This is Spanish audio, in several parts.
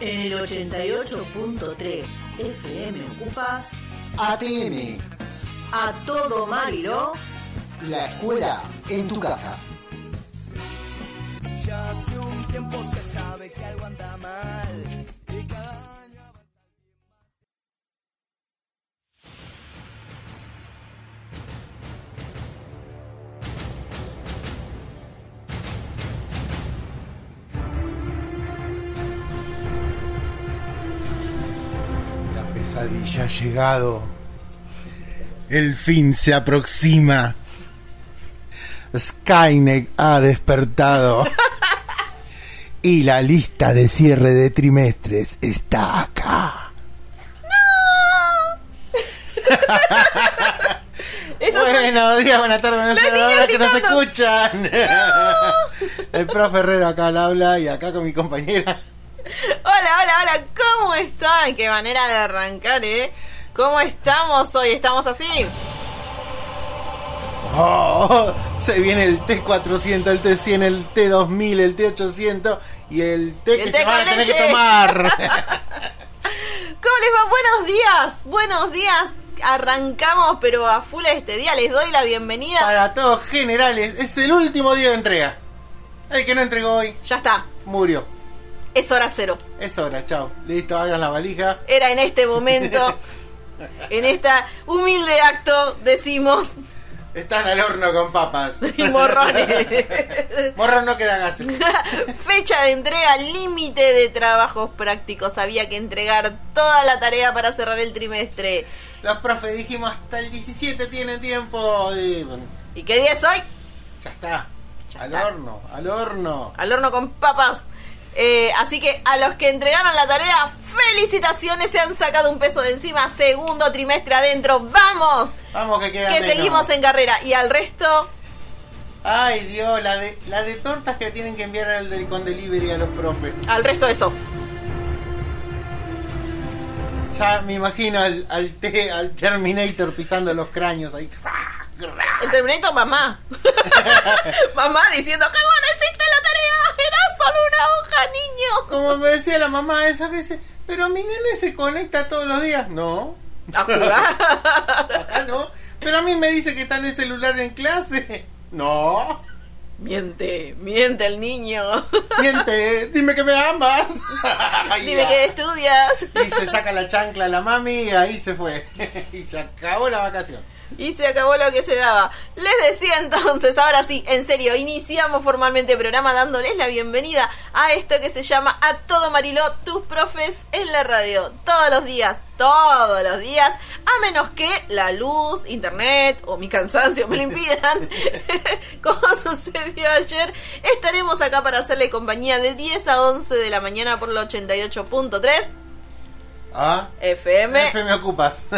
En el 88.3 FM ocupas ATM, a todo Mariló. la escuela en tu casa. Ya hace un tiempo se sabe que algo anda mal. Pesadilla ha llegado. El fin se aproxima. Skynet ha despertado. Y la lista de cierre de trimestres está acá. Es- Buenos días, buenas tardes, buenas ahora que nos escuchan. El profe Herrero acá al habla y acá con mi compañera. Hola, hola, hola, ¿cómo están? Qué manera de arrancar, ¿eh? ¿Cómo estamos hoy? ¿Estamos así? Oh, se viene el T400, el T100, el T2000, el T800 y el T que El té se van a tener leche. que tomar. ¿Cómo les va? Buenos días, buenos días. Arrancamos, pero a full este día. Les doy la bienvenida. Para todos generales, es el último día de entrega. El que no entregó hoy Ya está, murió. Es hora cero. Es hora, chao. Listo, hagan la valija. Era en este momento, en esta humilde acto, decimos, Están al horno con papas. y morrones. Morrón no queda gas. Fecha de entrega, límite de trabajos prácticos. Había que entregar toda la tarea para cerrar el trimestre. Los profes dijimos hasta el 17 tienen tiempo. Y bueno, ¿Y qué día es hoy? ya está. Ya al está. horno, al horno. Al horno con papas. Eh, así que a los que entregaron la tarea, felicitaciones, se han sacado un peso de encima. Segundo trimestre adentro, vamos. Vamos que queda Que menos. seguimos en carrera. Y al resto, Ay Dios, la de, la de tortas que tienen que enviar al del, con delivery a los profes. al resto eso. Ya me imagino al, al, te- al Terminator pisando los cráneos ahí. El Terminator, mamá. mamá diciendo, ¿cómo no hiciste la tarea? Solo una hoja, niño. Como me decía la mamá esas veces, pero mi nene se conecta todos los días. No, A jugar. acá no. Pero a mí me dice que está en el celular en clase. No. miente, miente el niño. Miente, dime que me amas. Dime que estudias. Y se saca la chancla a la mami y ahí se fue. y se acabó la vacación. Y se acabó lo que se daba. Les decía entonces, ahora sí, en serio, iniciamos formalmente el programa dándoles la bienvenida a esto que se llama A Todo Mariló, tus profes en la radio. Todos los días, todos los días, a menos que la luz, internet o mi cansancio me lo impidan, como sucedió ayer, estaremos acá para hacerle compañía de 10 a 11 de la mañana por la 88.3 Ah, FM. F me ocupas.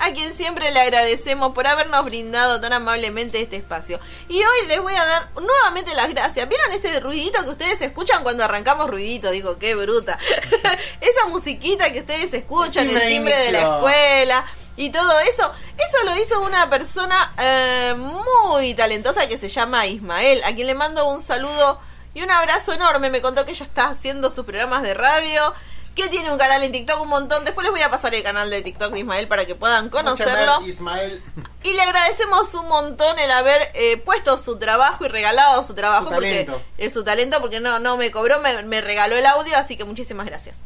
a quien siempre le agradecemos por habernos brindado tan amablemente este espacio. Y hoy les voy a dar nuevamente las gracias. ¿Vieron ese ruidito que ustedes escuchan cuando arrancamos ruidito? Digo, qué bruta. Esa musiquita que ustedes escuchan, el Timbre de la escuela y todo eso. Eso lo hizo una persona eh, muy talentosa que se llama Ismael, a quien le mando un saludo y un abrazo enorme. Me contó que ella está haciendo sus programas de radio, que tiene un canal en TikTok, un montón. Después les voy a pasar el canal de TikTok de Ismael para que puedan conocerlo. Ismael. Y le agradecemos un montón el haber eh, puesto su trabajo y regalado su trabajo Su porque talento. es su talento porque no no me cobró, me, me regaló el audio, así que muchísimas gracias.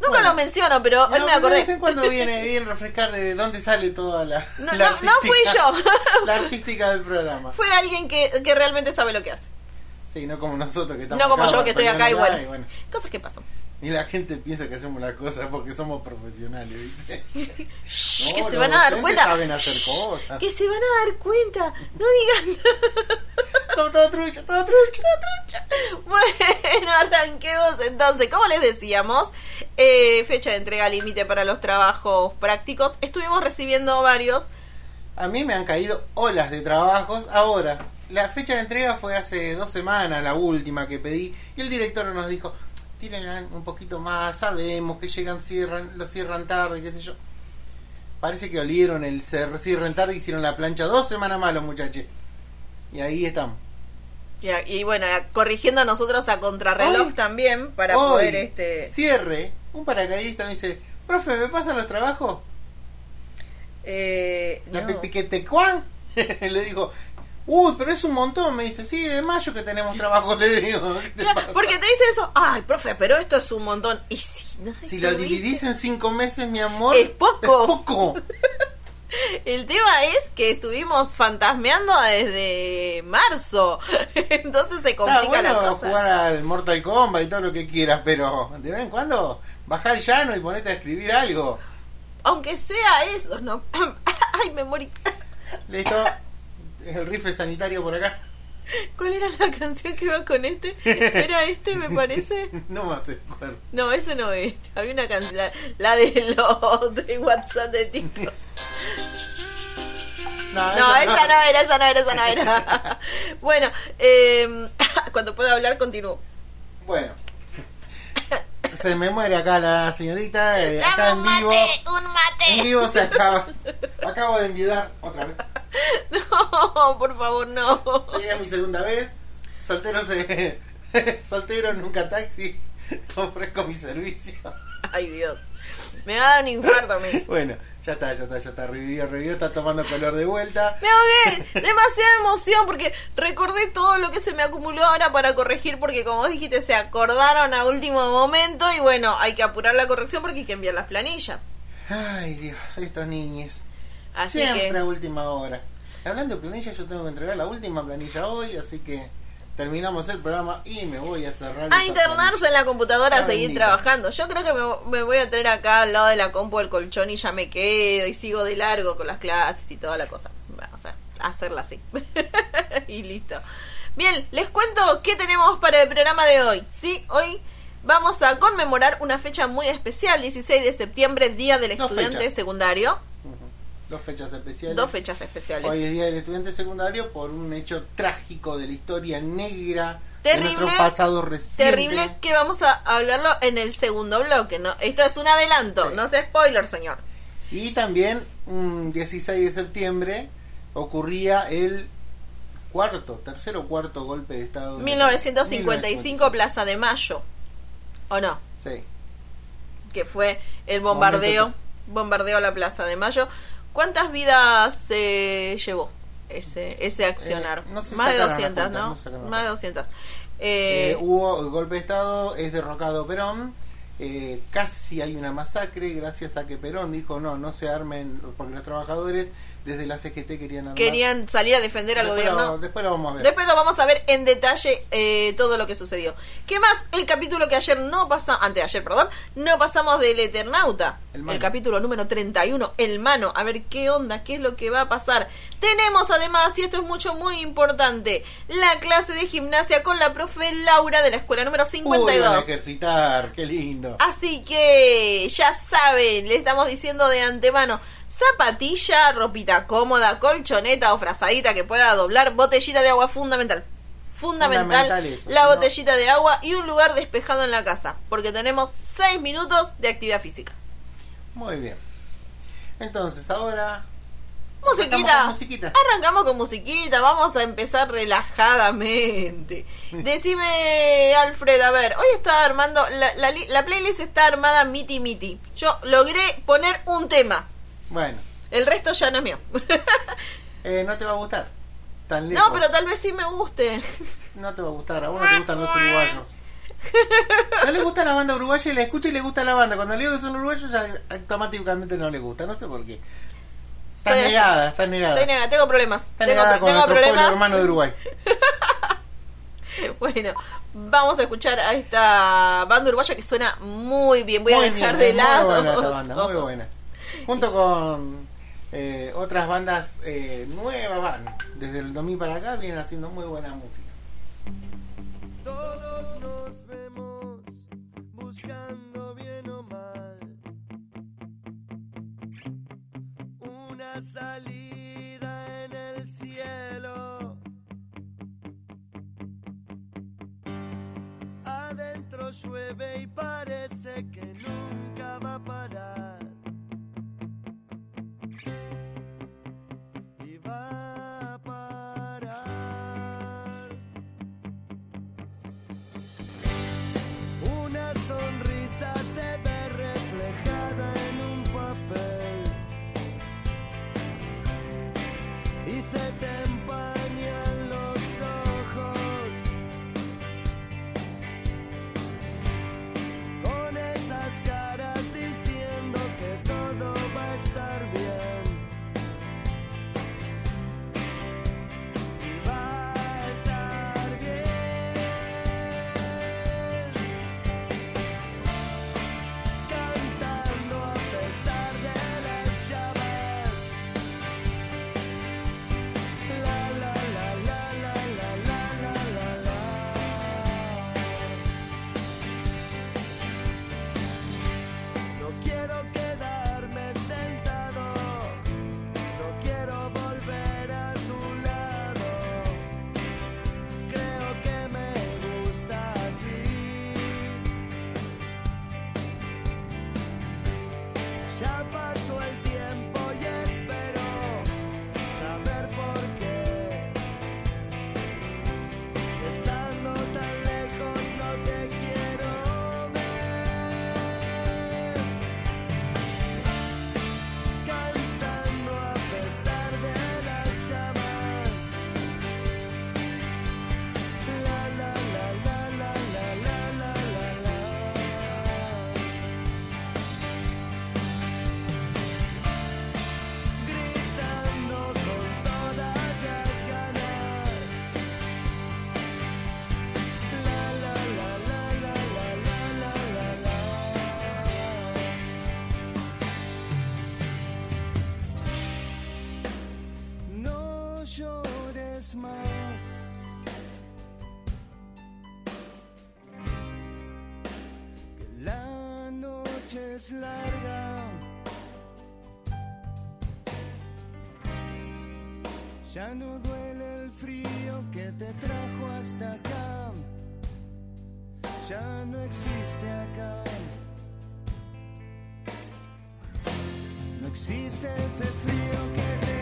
Nunca Bueno. lo menciono, pero hoy No, me acordé. De vez en cuando viene bien refrescar de dónde sale toda la. No, la no, no fui yo. la artística del programa. Fue alguien que, que realmente sabe lo que hace. Sí, no como nosotros que estamos No como acá yo que estoy acá y bueno, Cosas que pasan. Y la gente piensa que hacemos las cosas porque somos profesionales, ¿viste? Shh, No, que se van a dar cuenta. saben hacer cosas. Que se van a dar cuenta. No digan todo, todo trucho, todo trucho. Bueno, arranquemos entonces. Como les decíamos, eh, fecha de entrega límite para los trabajos prácticos. Estuvimos recibiendo varios. A mí me han caído olas de trabajos. Ahora, la fecha de entrega fue hace dos semanas, la última que pedí. Y el director nos dijo, tiren un poquito más, sabemos que llegan, cierran, lo cierran tarde, qué sé yo. Parece que olieron el cierren tarde y hicieron la plancha dos semanas más los muchachos. Y ahí estamos. Y, bueno, corrigiendo a nosotros a contrarreloj Hoy- también para Hoy, poder este Cierre. Un paracaidista me dice, profe, ¿me pasan los trabajos? eh, La no. Piquete Juan. Le digo, uy, pero es un montón. Me dice, sí, de mayo que tenemos trabajo. Le digo, porque te dicen eso, ay, profe, pero esto es un montón. Y si, no Si lo dividís en cinco meses, mi amor, Es poco. Es poco. El tema es que estuvimos fantasmeando desde marzo. Entonces se complica bueno la cosa. jugar al Mortal Kombat y todo lo que quieras, pero de vez en cuando bajá el llano y ponete a escribir algo. Aunque sea eso, ¿no? Ay, me morí. Listo. El rifle sanitario por acá. ¿Cuál era la canción que iba con este? ¿Era este, me parece? No acuerdo. No, ese no es. Había una canción, la, la de los de WhatsApp de TikTok. No, esa no era, esa no era, esa no era. Bueno, eh, cuando pueda hablar, continúo. Bueno. Se me muere acá la señorita. eh, acá Dame en un vivo. mate, un En mate. vivo se acaba. Acabo de enviudar otra vez. No, por favor, no. Sería mi segunda vez. Soltero se. Soltero, nunca taxi. Ofrezco mi servicio. Ay, Dios. Me va a dar un infarto a mí. Bueno, ya está, ya está, ya está. Revivió, revivió. Está tomando color de vuelta. Me ahogué, demasiada emoción porque recordé todo lo que se me acumuló ahora para corregir porque como vos dijiste se acordaron a último momento y bueno, hay que apurar la corrección porque hay que enviar las planillas. Ay, Dios, estos niñes. Así Siempre que a última hora. Hablando de planilla, yo tengo que entregar la última planilla hoy, así que terminamos el programa y me voy a cerrar. a internarse en la computadora a seguir trabajando. Yo creo que me, me voy a traer acá al lado de la compu el colchón y ya me quedo y sigo de largo con las clases y toda la cosa. Vamos a hacerla así. y listo. Bien, les cuento qué tenemos para el programa de hoy. Sí, hoy vamos a conmemorar una fecha muy especial, 16 de septiembre, Día del Estudiante. Secundario. Dos fechas especiales. Dos fechas especiales. Hoy es Día del Estudiante Secundario por un hecho trágico de la historia negra Terrible, de nuestro pasado reciente. Terrible que vamos a hablarlo en el segundo bloque, ¿no? Esto es un adelanto, Sí. no sea spoiler, señor. Y también un 16 de septiembre ocurría el cuarto, tercer o cuarto golpe de Estado. de- 1955, Plaza de Mayo. ¿O no? Sí. Que fue el bombardeo, Momento bombardeo a la Plaza de Mayo. ¿Cuántas vidas se llevó ese ese accionar? Eh, no se Más de sacaron las 200, cuentas, ¿no? Más de cuentas. 200. Eh, Eh, hubo el golpe de Estado, es derrocado Perón. eh, casi hay una masacre gracias a que Perón dijo no, no se armen, porque los trabajadores desde la CGT querían armar. querían salir a defender al después gobierno. Lo, después lo vamos a ver. Después lo vamos a ver en detalle eh, todo lo que sucedió. ¿Qué más? El capítulo que ayer no pasamos, antes de ayer, perdón, no pasamos del Eternauta. El El, capítulo número 31, El Mano. A ver qué onda, qué es lo que va a pasar. Tenemos además, y esto es mucho, muy importante, la clase de gimnasia con la profe Laura de la escuela número Uy, van a 52. ejercitar, qué lindo. Así que ya saben, le estamos diciendo de antemano, zapatilla, ropita cómoda, colchoneta o frazadita que pueda doblar, botellita de agua fundamental. Fundamental, Fundamental eso, la no- botellita de agua y un lugar despejado en la casa, porque tenemos 6 minutos de actividad física. Muy bien. Entonces, ahora Musiquita. Arrancamos con musiquita. Arrancamos con musiquita, vamos a empezar relajadamente. Decime, Alfred, a ver, hoy está armando, la, la la playlist está armada miti miti. Yo logré poner un tema, Bueno, el resto ya no es mío. eh, no te va a gustar. Tan lejos. no, pero tal vez sí me guste. No te va a gustar, a vos no te gustan los uruguayos. No le gusta la banda uruguaya y la escucha y le gusta la banda. Cuando le digo que son uruguayos, ya automáticamente no le gusta. No sé por qué. Está Soy así. negada, está negada. Estoy tengo problemas. Está tengo negada con tengo nuestro pueblo problemas. hermano de Uruguay. Bueno, vamos a escuchar a esta banda uruguaya que suena muy bien. Voy Muy a dejar bien, de lado. Muy buena esta banda, muy buena. Junto con eh, otras bandas eh, nuevas, van. Desde el 2000 para acá vienen haciendo muy buena música. Todos nos vemos buscando bien o mal una salida en el cielo. Adentro llueve y parece que nunca va a parar. I said that. Que la noche es larga. Ya no duele el frío que te trajo hasta acá. Ya no existe acá. No existe ese frío que te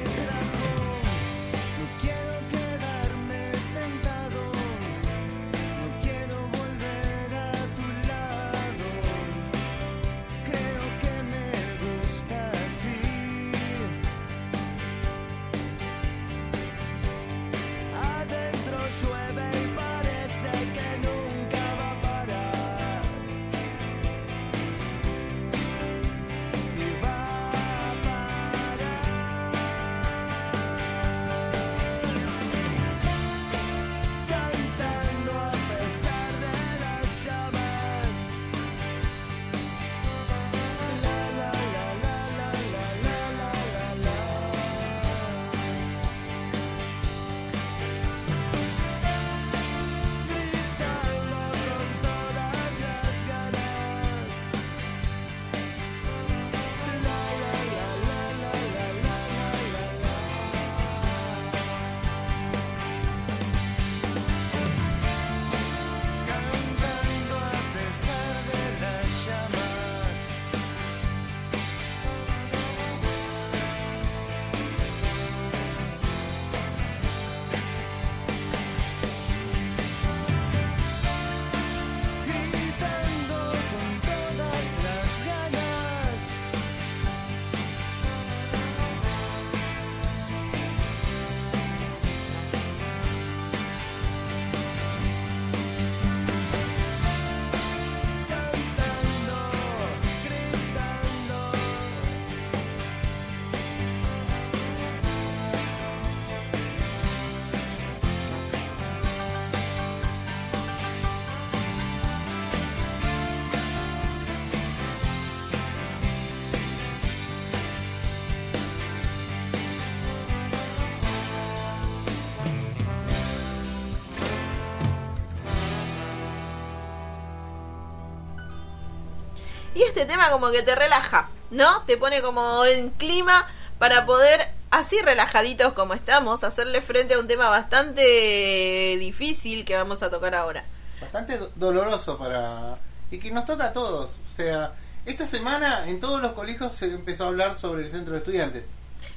Y este tema como que te relaja, ¿no? Te pone como en clima para poder, así relajaditos como estamos, hacerle frente a un tema bastante difícil que vamos a tocar ahora. Bastante do- doloroso para... Y que nos toca a todos. O sea, esta semana en todos los colegios se empezó a hablar sobre el centro de estudiantes.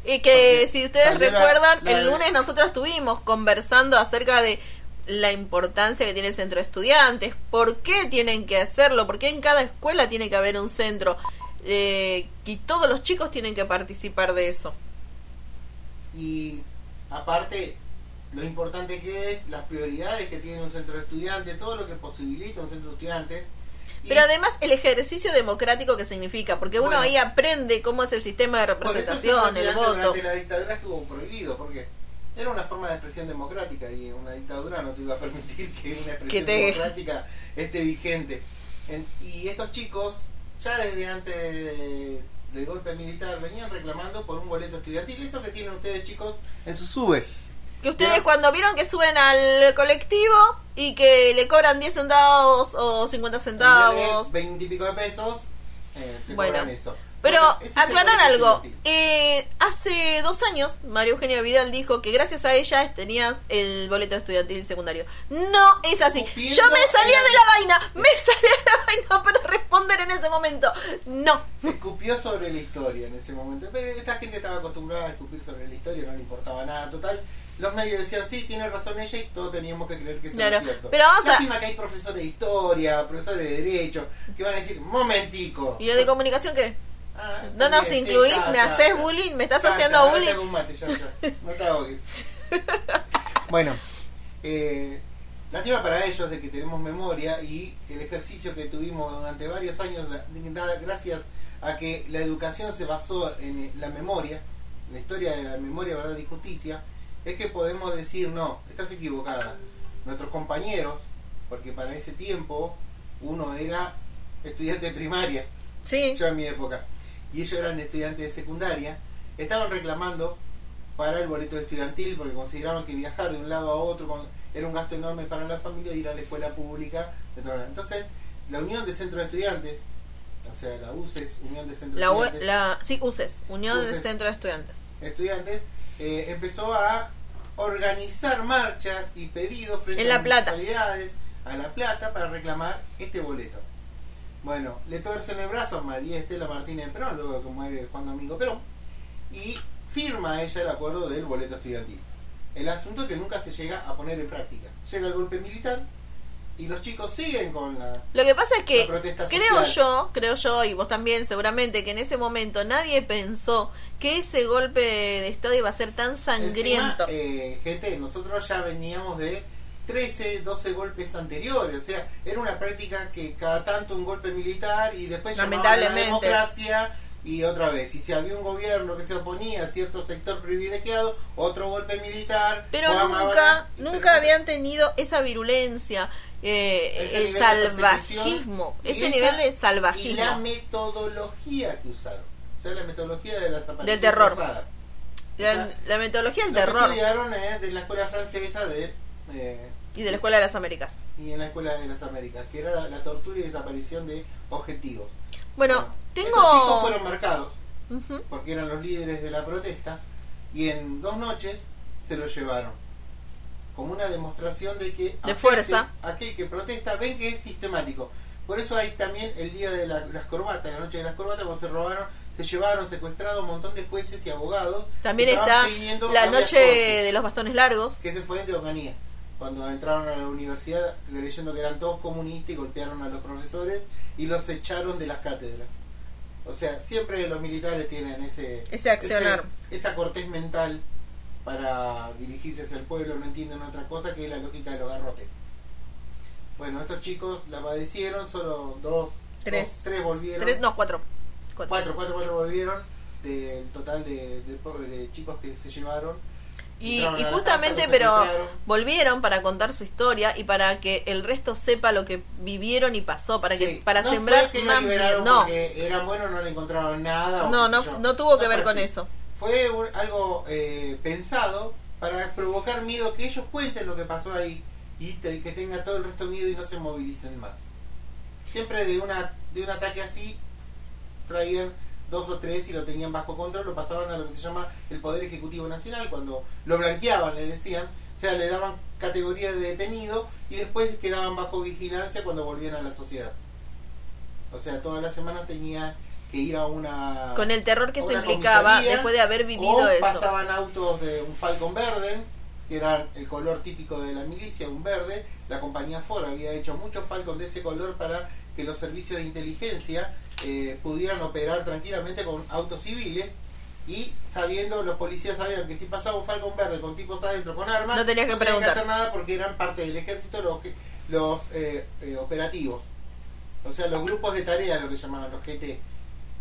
Y que Porque si ustedes la- recuerdan, la el lunes nosotros estuvimos conversando acerca de la importancia que tiene el centro de estudiantes, por qué tienen que hacerlo, por qué en cada escuela tiene que haber un centro eh, y todos los chicos tienen que participar de eso. Y aparte, lo importante que es, las prioridades que tiene un centro de estudiantes, todo lo que posibilita un centro de estudiantes. Pero además el ejercicio democrático que significa, porque uno Bueno. ahí aprende cómo es el sistema de por eso el representación, voto. Durante la dictadura estuvo prohibido, porque era una forma de expresión democrática y una dictadura no te iba a permitir que una expresión te- democrática esté vigente. En- y estos chicos, ya desde antes de- del golpe militar, venían reclamando por un boleto estudiantil. Eso que tienen ustedes, chicos, en sus subes. Que ustedes cuando vieron que suben al colectivo y que le cobran 10 centavos o 50 centavos. Veinte y pico de pesos, eh, te Bueno, cobran eso. Pero Bueno, aclarar algo. Eh, hace dos años, María Eugenia Vidal dijo que gracias a ella tenías el boleto estudiantil secundario. No es así. Yo me salía de la- vaina. Me salía de la vaina para responder en ese momento. No. Escupió sobre la historia en ese momento. Pero esta gente estaba acostumbrada a escupir sobre la historia, no le importaba nada. Total, los medios decían, sí, tiene razón ella y todos teníamos que creer que eso era cierto. pero vamos a- Lástima que hay profesores de historia, profesores de derecho, que van a decir, momentico. ¿Y lo de comunicación qué? Ah, No nos sí, incluís, me haces bullying, me estás haciendo ya, ahora te bullying. hago un mate, ya, ya. No te ahogues. bueno, eh, lástima para ellos de que tenemos memoria y el ejercicio que tuvimos durante varios años, gracias a que la educación se basó en la memoria, en la historia de la memoria, verdad y justicia, es que podemos decir, no, estás equivocada. Nuestros compañeros, porque para ese tiempo uno era estudiante de primaria, Sí. yo en mi época, y ellos eran estudiantes de secundaria, estaban reclamando para el boleto estudiantil porque consideraban que viajar de un lado a otro con- era un gasto enorme para la familia y ir a la escuela pública. de toda la- Entonces, la Unión de Centros de Estudiantes, o sea, la UCES, Unión de Centros de Estudiantes, la, sí, UCES, Unión de UCES. Centro de Estudiantes. estudiantes, eh, empezó a organizar marchas y pedidos frente En a La las Plata. municipalidades a La Plata para reclamar este boleto. Bueno, le torcen el brazo a María Estela Martínez Perón, luego que muere Juan Domingo Perón, y firma ella el acuerdo del boleto estudiantil. El asunto que nunca se llega a poner en práctica. Llega el golpe militar y los chicos siguen con la... Lo que pasa es que creo yo, creo yo y vos también seguramente que en ese momento nadie pensó que ese golpe de estado iba a ser tan sangriento. Encima, eh, gente, nosotros ya veníamos de 13, 12 golpes anteriores. O sea, era una práctica que cada tanto un golpe militar y después llamaban a la Lamentablemente. democracia y otra vez. Y si había un gobierno que se oponía a cierto sector privilegiado, otro golpe militar. pero nunca, nunca habían tenido esa virulencia, eh, el salvajismo, ese esa- nivel de Y la salvajismo. metodología que usaron. O sea, la metodología de las Del terror. La, la metodología del Lo que terror estudiaron eh, de la escuela francesa de... eh, y de la Escuela de las Américas. y en la Escuela de las Américas, que era la, la tortura y desaparición de objetivos. Bueno, Estos chicos tengo... fueron marcados porque eran los líderes de la protesta y en dos noches se los llevaron como una demostración de que aquel fuerza. que- aquel que protesta ven que es sistemático. Por eso hay también el día de la- las corbatas, la noche de las corbatas, cuando se robaron, se llevaron secuestrados un montón de jueces y abogados. También está la noche de los bastones largos. que ese fue de Ocanía, cuando entraron a la universidad creyendo que eran todos comunistas y golpearon a los profesores y los echaron de las cátedras. O sea, siempre los militares tienen ese, Ese accionar. ese- esa cortés mental para dirigirse hacia el pueblo, no entienden otra cosa que la lógica de los garrotes. Bueno, estos chicos la padecieron, solo dos, Tres. dos- tres volvieron. Tres, no, cuatro. Cuatro. Cuatro, cuatro, cuatro volvieron del total de, de- de chicos que se llevaron. Y, justamente, casa, pero volvieron para contar su historia y para que el resto sepa lo que vivieron y pasó, para que Sí, para no sembrar fue que lo más miedo. No, eran buenos no le encontraron nada no, no, no tuvo que ver con eso. fue un- algo eh, pensado para provocar miedo que ellos cuenten lo que pasó ahí y te- que tenga todo el resto miedo y no se movilicen más. Siempre de una de un ataque así traían dos o tres y lo tenían bajo control lo pasaban a lo que se llama el poder ejecutivo nacional cuando lo blanqueaban le decían o sea le daban categoría de detenido y después quedaban bajo vigilancia cuando volvían a la sociedad o sea todas las semanas tenía que ir a una Con el terror que eso una implicaba después de haber vivido o eso. pasaban autos de un Falcon verde que era el color típico de la milicia, un verde. La compañía Ford había hecho muchos Falcon de ese color para que los servicios de inteligencia eh, pudieran operar tranquilamente con autos civiles. Y sabiendo, los policías sabían que si pasaba un Falcon verde con tipos adentro con armas, No tenías que preguntar. hacer nada porque eran parte del ejército los, que- los eh, eh, operativos. O sea, los grupos de tarea, lo que llamaban los GT.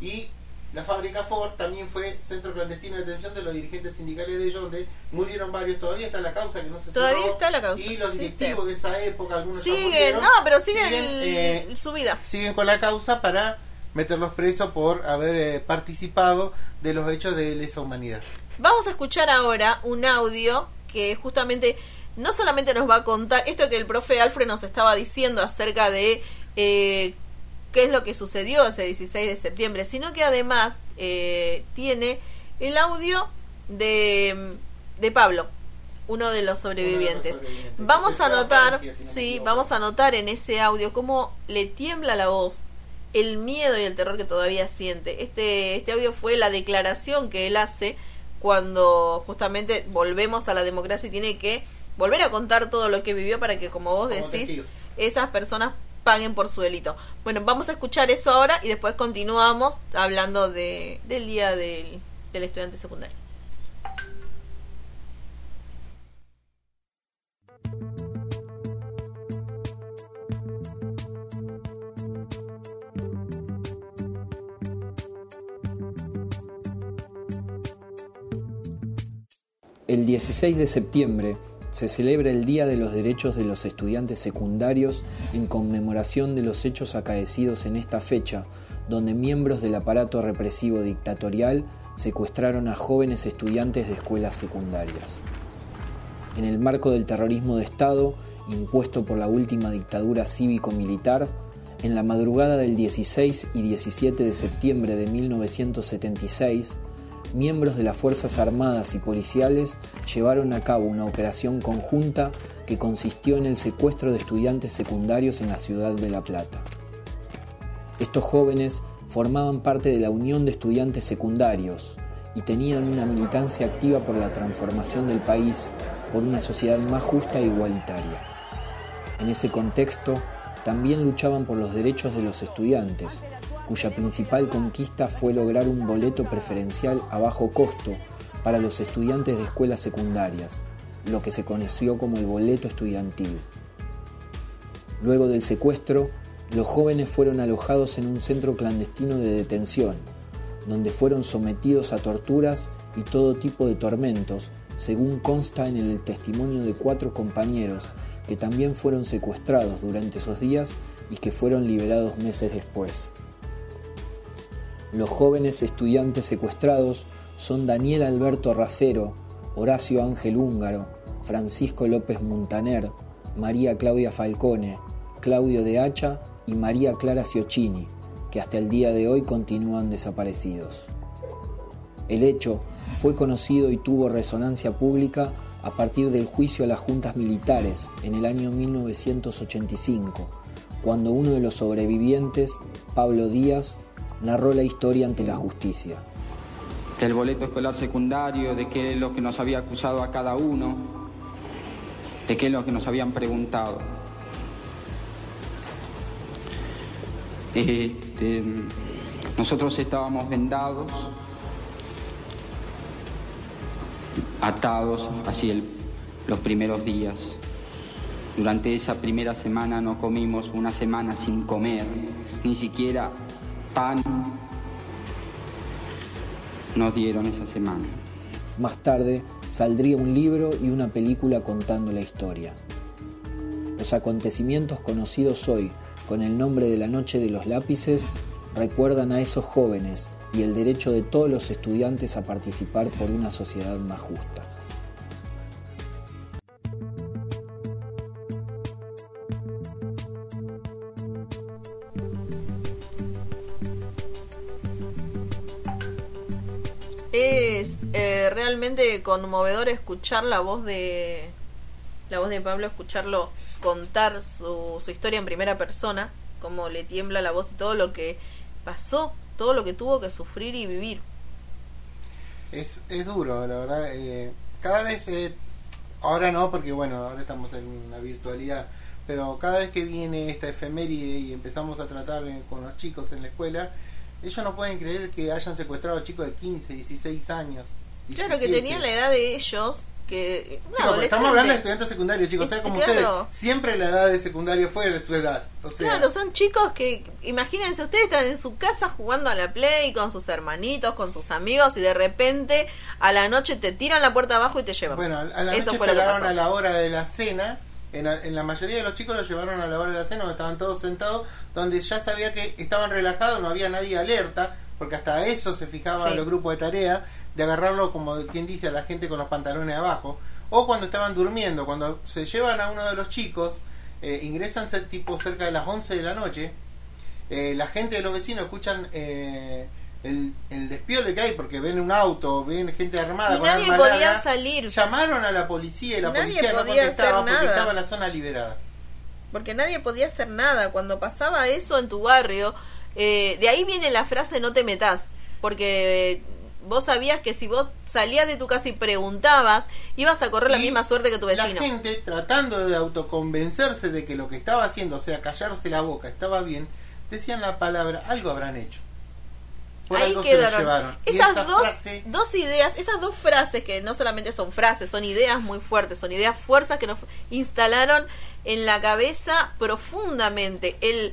Y la fábrica Ford también fue centro clandestino de detención de los dirigentes sindicales de ellos, donde murieron varios. Todavía está la causa que no se Todavía cerró. está la causa, Y los sí, directivos de esa época, algunos Siguen, no, pero siguen, siguen, eh, su vida. siguen con la causa para meterlos presos por haber eh, participado de los hechos de lesa humanidad. Vamos a escuchar ahora un audio que justamente no solamente nos va a contar esto que el profe Alfred nos estaba diciendo acerca de eh, qué es lo que sucedió ese 16 de septiembre, sino que además eh, tiene el audio de, de Pablo, uno de los sobrevivientes. Vamos a notar, Francia, si no sí, vamos a notar en ese audio cómo le tiembla la voz, el miedo y el terror que todavía siente. Este, este audio fue la declaración que él hace cuando justamente volvemos a la democracia y tiene que volver a contar todo lo que vivió para que, como vos Como decís, testigo. esas personas paguen por su delito. Bueno, vamos a escuchar eso ahora y después continuamos hablando de, del día del, del estudiante secundario. El 16 de septiembre se celebra el Día de los Derechos de los Estudiantes Secundarios en conmemoración de los hechos acaecidos en esta fecha, donde miembros del aparato represivo dictatorial secuestraron a jóvenes estudiantes de escuelas secundarias. En el marco del terrorismo de Estado, impuesto por la última dictadura cívico-militar, en la madrugada del 16 y 17 de septiembre de 1976, miembros de las Fuerzas Armadas y policiales llevaron a cabo una operación conjunta que consistió en el secuestro de estudiantes secundarios en la ciudad de La Plata. Estos jóvenes formaban parte de la Unión de Estudiantes Secundarios y tenían una militancia activa por la transformación del país por una sociedad más justa e igualitaria. En ese contexto, también luchaban por los derechos de los estudiantes, cuya principal conquista fue lograr un boleto preferencial a bajo costo para los estudiantes de escuelas secundarias, lo que se conoció como el boleto estudiantil. Luego del secuestro, los jóvenes fueron alojados en un centro clandestino de detención, donde fueron sometidos a torturas y todo tipo de tormentos, según consta en el testimonio de cuatro compañeros que también fueron secuestrados durante esos días y que fueron liberados meses después. Los jóvenes estudiantes secuestrados son Daniel Alberto Racero, Horacio Ángel Húngaro, Francisco López Muntaner, María Claudia Falcone, Claudio de Hacha y María Clara Ciocchini, que hasta el día de hoy continúan desaparecidos. El hecho fue conocido y tuvo resonancia pública a partir del juicio a las juntas militares en el año 1985, cuando uno de los sobrevivientes, Pablo Díaz, narró la historia ante la justicia. del boleto escolar secundario, de qué es lo que nos había acusado a cada uno, de qué es lo que nos habían preguntado. Este, nosotros estábamos vendados, atados así el- los primeros días. Durante esa primera semana no comimos una semana sin comer, ni siquiera pan nos dieron esa semana. Más tarde saldría un libro y una película contando la historia. Los acontecimientos conocidos hoy con el nombre de la Noche de los Lápices recuerdan a esos jóvenes y el derecho de todos los estudiantes a participar por una sociedad más justa. Es eh, realmente conmovedor escuchar la voz de la voz de Pablo, escucharlo contar su, su historia en primera persona, cómo le tiembla la voz y todo lo que pasó, todo lo que tuvo que sufrir y vivir. Es, es duro, la verdad. eh, cada vez eh, Ahora no, porque bueno, ahora estamos en la virtualidad. Pero cada vez que viene esta efeméride y empezamos a tratar eh, con los chicos en la escuela, ellos no pueden creer que hayan secuestrado a chicos de 15, 16 años. Claro, que 17. tenían la edad de ellos, que... estamos hablando de estudiantes secundarios, chicos. O sea, Es- como claro. ustedes, siempre la edad de secundario fue su edad. O sea, Claro, son chicos que, imagínense, ustedes están en su casa jugando a la Play con sus hermanitos, con sus amigos y de repente a la noche te tiran la puerta abajo y te llevan. Bueno, a la Eso noche fue lo que esperaron pasó. a la hora de la cena. En, la- en la mayoría de los chicos los llevaron a la hora de la cena, donde estaban todos sentados, donde ya sabía que estaban relajados, no había nadie alerta, porque hasta eso se fijaban Sí. los grupos de tarea, de agarrarlo como quien dice a la gente con los pantalones abajo. O cuando estaban durmiendo, cuando se llevan a uno de los chicos, eh, ingresan tipo cerca de las 11 de la noche, eh, la gente de los vecinos escuchan eh, el, el despiole que hay porque ven un auto, ven gente armada Y con nadie arma podía larga. salir. Llamaron a la policía y la Nadie policía no contestaba porque nada. estaba la zona liberada. Porque nadie podía hacer nada. Cuando pasaba eso en tu barrio, eh, de ahí viene la frase no te metas. Porque vos sabías que si vos salías de tu casa y preguntabas, ibas a correr la Y misma suerte que tu La vecino. gente tratando de autoconvencerse de que lo que estaba haciendo, o sea, callarse la boca, estaba bien, decían la palabra, algo habrán hecho. Por Ahí algo se lo quedaron llevaron. Esas esa dos, frase- dos ideas, esas dos frases que no solamente son frases, son ideas muy fuertes, son ideas fuerzas que nos instalaron en la cabeza profundamente. El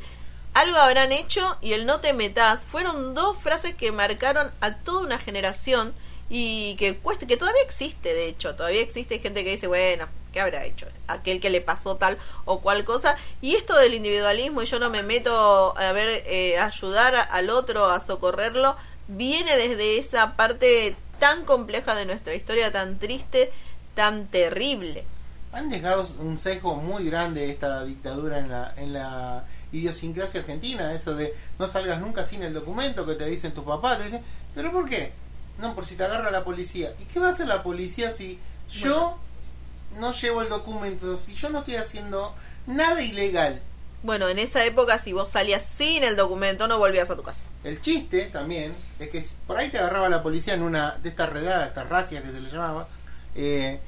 algo habrán hecho y el no te metas fueron dos frases que marcaron a toda una generación y que cuesta, que todavía existe, de hecho, todavía existe gente que dice, bueno, ¿qué habrá hecho? Aquel que le pasó tal o cual cosa. Y esto del individualismo, y yo no me meto a ver, eh, ayudar al otro, a socorrerlo, viene desde esa parte tan compleja de nuestra historia, tan triste, tan terrible. han dejado un sesgo muy grande esta dictadura en la, en la idiosincrasia argentina, eso de no salgas nunca sin el documento que te dicen tus papás, te dicen, pero ¿por qué? No, por si te agarra la policía. ¿Y qué va a hacer la policía si yo no llevo el documento, si yo no estoy haciendo nada ilegal? Bueno, en esa época, si vos salías sin el documento, no volvías a tu casa. El chiste también es que por ahí te agarraba la policía en una de estas redadas, estas racias que se le llamaba, eh,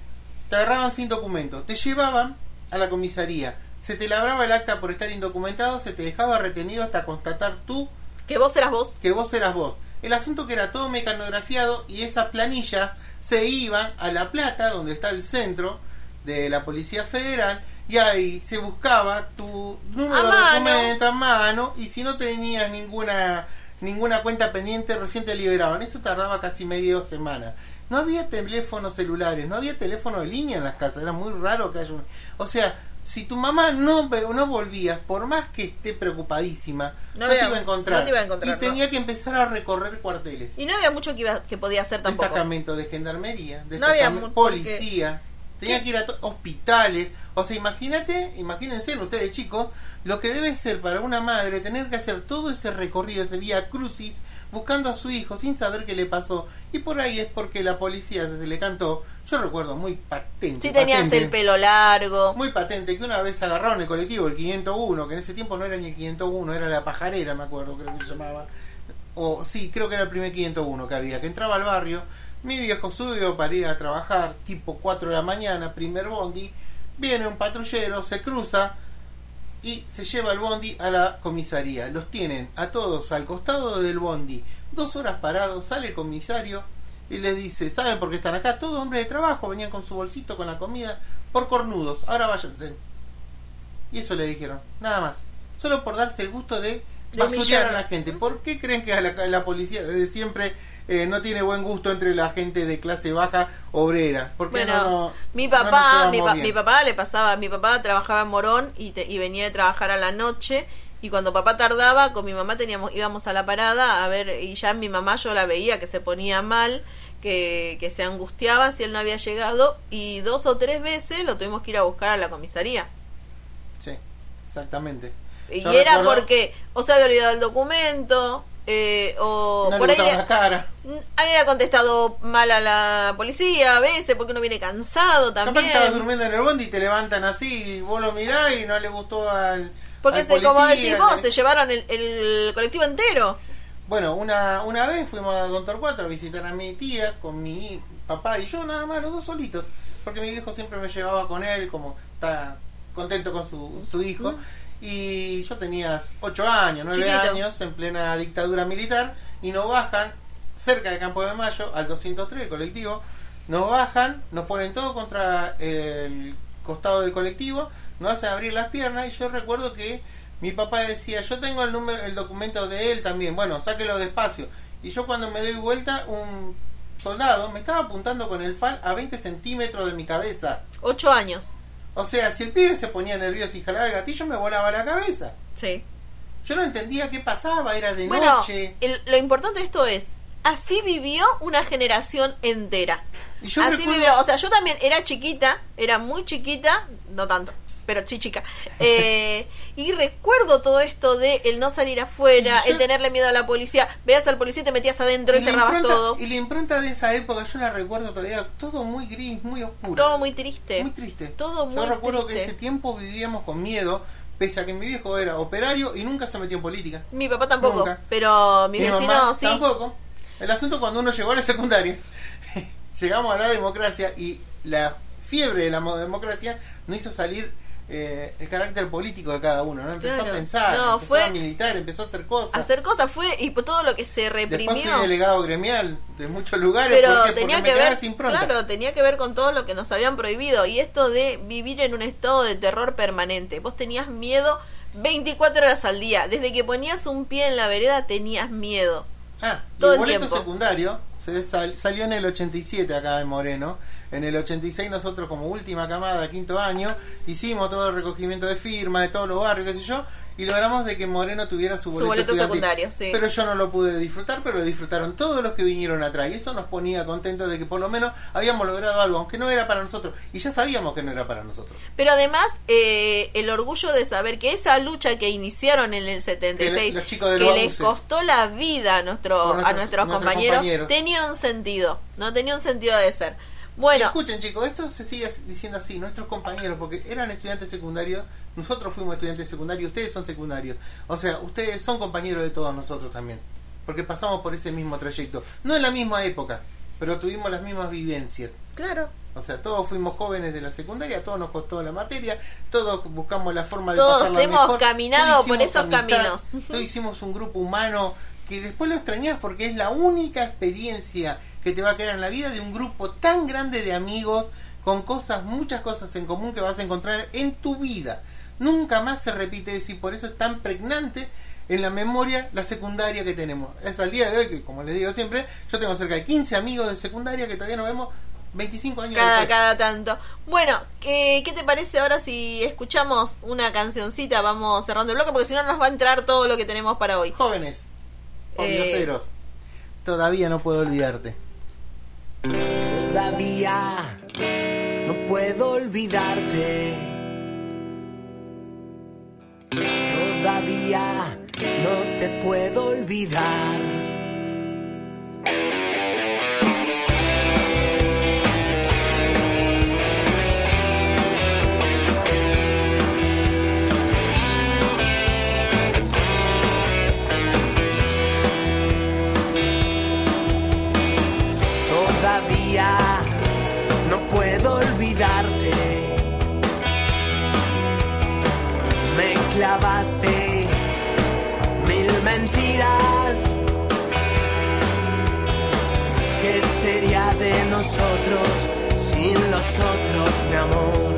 te agarraban sin documento, te llevaban a la comisaría, se te labraba el acta por estar indocumentado, se te dejaba retenido hasta constatar tú Que vos eras vos. que vos eras vos. El asunto que era todo mecanografiado y esas planillas se iban a La Plata, donde está el centro de la Policía Federal, y ahí se buscaba tu número A de mano. documento a mano, y si no tenías ninguna ninguna cuenta pendiente, recién te liberaban. Eso tardaba casi media semana. No había teléfonos celulares, no había teléfono de línea en las casas, era muy raro que haya un... O sea, si tu mamá no, no volvías, por más que esté preocupadísima, No no, había- te iba a encontrar. no te iba a encontrar, y tenía que empezar a recorrer cuarteles. Y no había mucho que, iba, que podía hacer tampoco. Destacamento de gendarmería, No había destacamento- mu- policía. Tenía que ir a hospitales. O sea, imagínate, imagínense ustedes chicos, lo que debe ser para una madre tener que hacer todo ese recorrido, ese vía crucis, buscando a su hijo sin saber qué le pasó. Y por ahí es porque la policía se le cantó. Yo recuerdo muy patente. Si tenías patente, el pelo largo. Muy patente que una vez agarraron el colectivo, el 501, que en ese tiempo no era ni el 501, era la pajarera, me acuerdo, creo que se llamaba. O sí, creo que era el primer 501 que había, que entraba al barrio. Mi viejo subió para ir a trabajar, tipo 4 de la mañana, primer bondi. Viene un patrullero, se cruza y se lleva el bondi a la comisaría. Los tienen a todos al costado del bondi, dos horas parados, sale el comisario y les dice, ¿saben por qué están acá? Todos hombres de trabajo, venían con su bolsito, con la comida, por cornudos, ahora váyanse. Y eso le dijeron, nada más, solo por darse el gusto de De basurear a la gente. ¿Por qué creen que a la, la policía desde siempre eh, no tiene buen gusto entre la gente de clase baja obrera? ¿Por qué Bueno, no, no- mi papá, mi, pa- bien? mi papá le pasaba, mi papá trabajaba en Morón y, te- y venía de trabajar a la noche y cuando papá tardaba con mi mamá teníamos íbamos a la parada a ver y ya mi mamá yo la veía que se ponía mal, que, que se angustiaba si él no había llegado y dos o tres veces lo tuvimos que ir a buscar a la comisaría. Sí, exactamente. Y era porque o se había olvidado el documento eh, o no por ahí gustaba le- la cara. había contestado mal a la policía a veces porque uno viene cansado Capaz también. que estabas durmiendo en el bondi y te levantan así y vos lo mirás y no le gustó al. Porque al se, como decís vos, se llevaron el, el colectivo entero. Bueno, una, una vez fuimos a Don Torcuato a visitar a mi tía con mi papá y yo, nada más, los dos solitos. porque mi viejo siempre me llevaba con él, como está contento con su, su hijo. Y yo tenía 8 años, 9 Chiquito. años, en plena dictadura militar, y nos bajan cerca del Campo de Mayo, al 203, el colectivo, nos bajan, nos ponen todo contra el costado del colectivo, nos hacen abrir las piernas, y yo recuerdo que mi papá decía, yo tengo el número, el documento de él también, bueno, sáquelo despacio. Y yo cuando me doy vuelta, un soldado me estaba apuntando con el FAL a 20 centímetros de mi cabeza. Ocho años. O sea, si el pibe se ponía nervioso y jalaba el gatillo, me volaba la cabeza. Sí. Yo no entendía qué pasaba, era de Bueno, noche. el- lo importante de esto es, así vivió una generación entera. Y yo así recuerdo- vivió, o sea, yo también era chiquita, era muy chiquita, no tanto, pero sí chica. Eh, y recuerdo todo esto de el no salir afuera, Y yo- el tenerle miedo a la policía, veas al policía y te metías adentro y, la cerrabas impronta- todo. y la impronta de esa época, yo la recuerdo todavía, todo muy gris, muy oscuro. Todo muy triste. Muy triste. Todo muy Yo recuerdo que ese tiempo vivíamos con miedo, pese a que mi viejo era operario y nunca se metió en política. Mi papá tampoco, Nunca. pero mi, vecino mamá sí. tampoco. El asunto cuando uno llegó a la secundaria, llegamos a la democracia y la fiebre de la mo- democracia nos hizo salir eh, el carácter político de cada uno, ¿no? Empezó Claro. a pensar, No, empezó fue- a militar, empezó a hacer cosas. Hacer cosas fue, y todo lo que se Después reprimió. fui delegado gremial de muchos lugares pero ¿por qué? tenía porque que me ver sin pronta. claro tenía que ver con todo lo que nos habían prohibido y esto de vivir en un estado de terror permanente vos tenías miedo 24 horas al día desde que ponías un pie en la vereda tenías miedo Ah, todo el el boleto tiempo. secundario se sal- salió en el 87 acá en Moreno. En el 86 nosotros como última camada, quinto año, hicimos todo el recogimiento de firmas de todos los barrios, qué sé yo, y logramos de que Moreno tuviera su Su boleto, boleto estudiantil. secundario, sí. Pero yo no lo pude disfrutar, pero lo disfrutaron todos los que vinieron atrás. Y eso nos ponía contentos de que por lo menos habíamos logrado algo, aunque no era para nosotros. Y ya sabíamos que no era para nosotros. pero además eh, el orgullo de saber que esa lucha que iniciaron en el 76 Que los chicos de que los les costó la vida a, nuestro, nuestros- a nuestros, nuestros compañeros, compañeros. tenía un sentido no tenía un sentido de ser bueno escuchen chicos, esto se sigue diciendo así, nuestros compañeros, porque eran estudiantes secundarios, nosotros fuimos estudiantes secundarios, ustedes son secundarios. O sea, ustedes son compañeros de todos nosotros también, porque pasamos por ese mismo trayecto. No en la misma época, pero tuvimos las mismas vivencias. claro O sea, todos fuimos jóvenes de la secundaria, todos nos costó la materia, todos buscamos la forma de Todos pasarla hemos mejor, caminado por esos amistad, caminos. Todos hicimos un grupo humano que después lo extrañas porque es la única experiencia que te va a quedar en la vida de un grupo tan grande de amigos con cosas, muchas cosas en común que vas a encontrar en tu vida. Nunca más se repite eso y por eso es tan pregnante en la memoria la secundaria que tenemos. Es al día de hoy que, como les digo siempre, yo tengo cerca de 15 amigos de secundaria que todavía nos vemos 25 años cada, después. cada tanto. Bueno, ¿qué, ¿qué te parece ahora si escuchamos una cancioncita? Vamos cerrando el bloque porque si no nos va a entrar todo lo que tenemos para hoy. Jóvenes, Eh. grioseros, todavía no puedo olvidarte. Todavía no puedo olvidarte. Todavía no te puedo olvidar. ¿Qué sería de nosotros sin los otros, mi amor?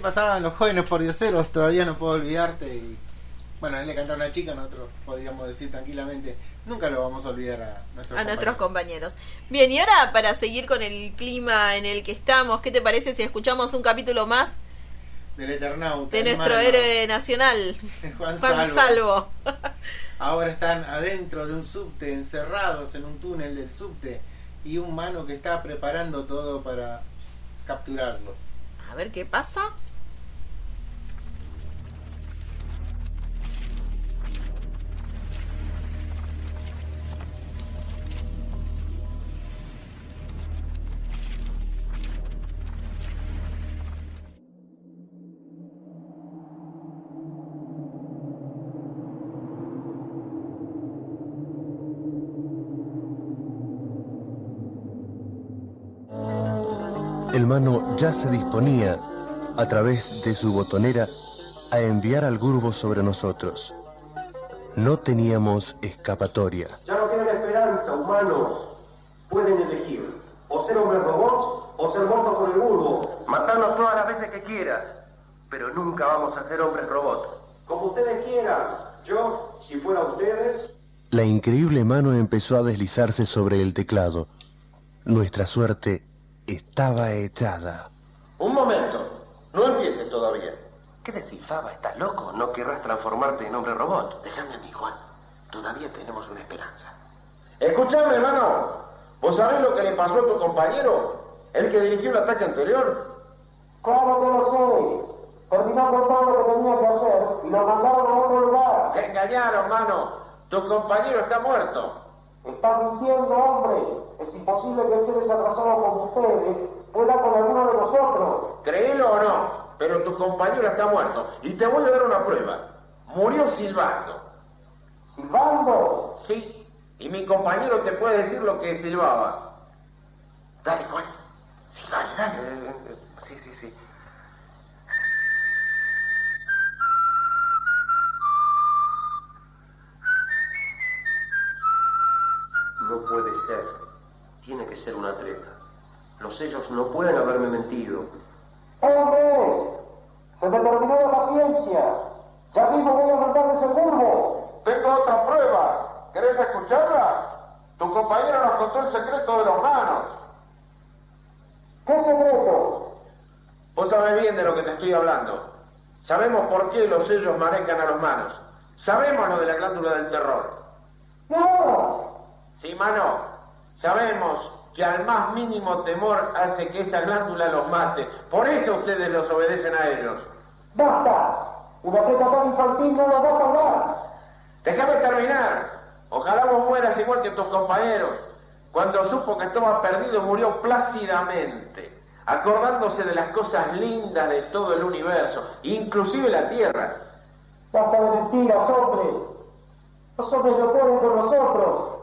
Pasaban los jóvenes por dioseros, todavía no puedo olvidarte. Y, bueno, a él le cantaba una chica, nosotros podríamos decir tranquilamente, nunca lo vamos a olvidar a nuestros a nuestros compañeros. compañeros. Bien, y ahora para seguir con el clima en el que estamos, ¿qué te parece si escuchamos un capítulo más Del Eternauta. de nuestro hermano, héroe nacional, Juan, Juan Salvo. Salvo? Ahora están adentro de un subte, encerrados en un túnel del subte, y un mano que está preparando todo para capturarlos. A ver qué pasa. Mano ya se disponía, a través de su botonera, a enviar al Gurbo sobre nosotros. No teníamos escapatoria. Ya no tienen esperanza, humanos. Pueden elegir o ser hombres robots o ser muertos por el bulbo. Matarnos todas las veces que quieras, pero nunca vamos a ser hombres robot. Como ustedes quieran. Yo, si fuera ustedes, La increíble mano empezó a deslizarse sobre el teclado. Nuestra suerte estaba echada. Un momento, no empieces todavía. ¿Qué decís, Faba? ¿Estás loco? ¿No querrás transformarte en hombre robot? Déjame a mí, Juan. Todavía tenemos una esperanza. Escuchame, hermano. ¿Vos sabés lo que le pasó a tu compañero? El que dirigió el ataque anterior. claro que lo sé. Terminó con todo lo que tenía que hacer y lo mandaron a otro lugar. Te engañaron, mano. Tu compañero está muerto. Estás mintiendo, hombre. Es imposible que seres atrasados como ustedes pueda con alguno de nosotros. Créelo o no, pero tu compañero está muerto. Y te voy a dar una prueba. Murió silbando. Silbando. Sí, y mi compañero te puede decir lo que silbaba. Dale, Juan. Sí, dale, dale. sí, sí, sí. Ser una treta. Los sellos no pueden haberme mentido. ¡Hombre! Se me terminó la paciencia. Ya mismo voy a mandarles el bulbo. Tengo otra prueba. ¿Querés escucharla? Tu compañero nos contó el secreto de los manos. ¿Qué secreto? Vos sabés bien de lo que te estoy hablando. Sabemos por qué los sellos manejan a los manos. Sabemos lo de la glándula del terror. No. Sí, mano. Sabemos que al más mínimo temor hace que esa glándula los mate. Por eso ustedes los obedecen a ellos. ¡Basta! Una tan infantil no nos va a salvar. Déjame terminar. Ojalá vos mueras igual que tus compañeros. Cuando supo que estaba perdido murió plácidamente, acordándose de las cosas lindas de todo el universo, inclusive la Tierra. Basta de mentiras, hombre. Los hombres no pueden con nosotros.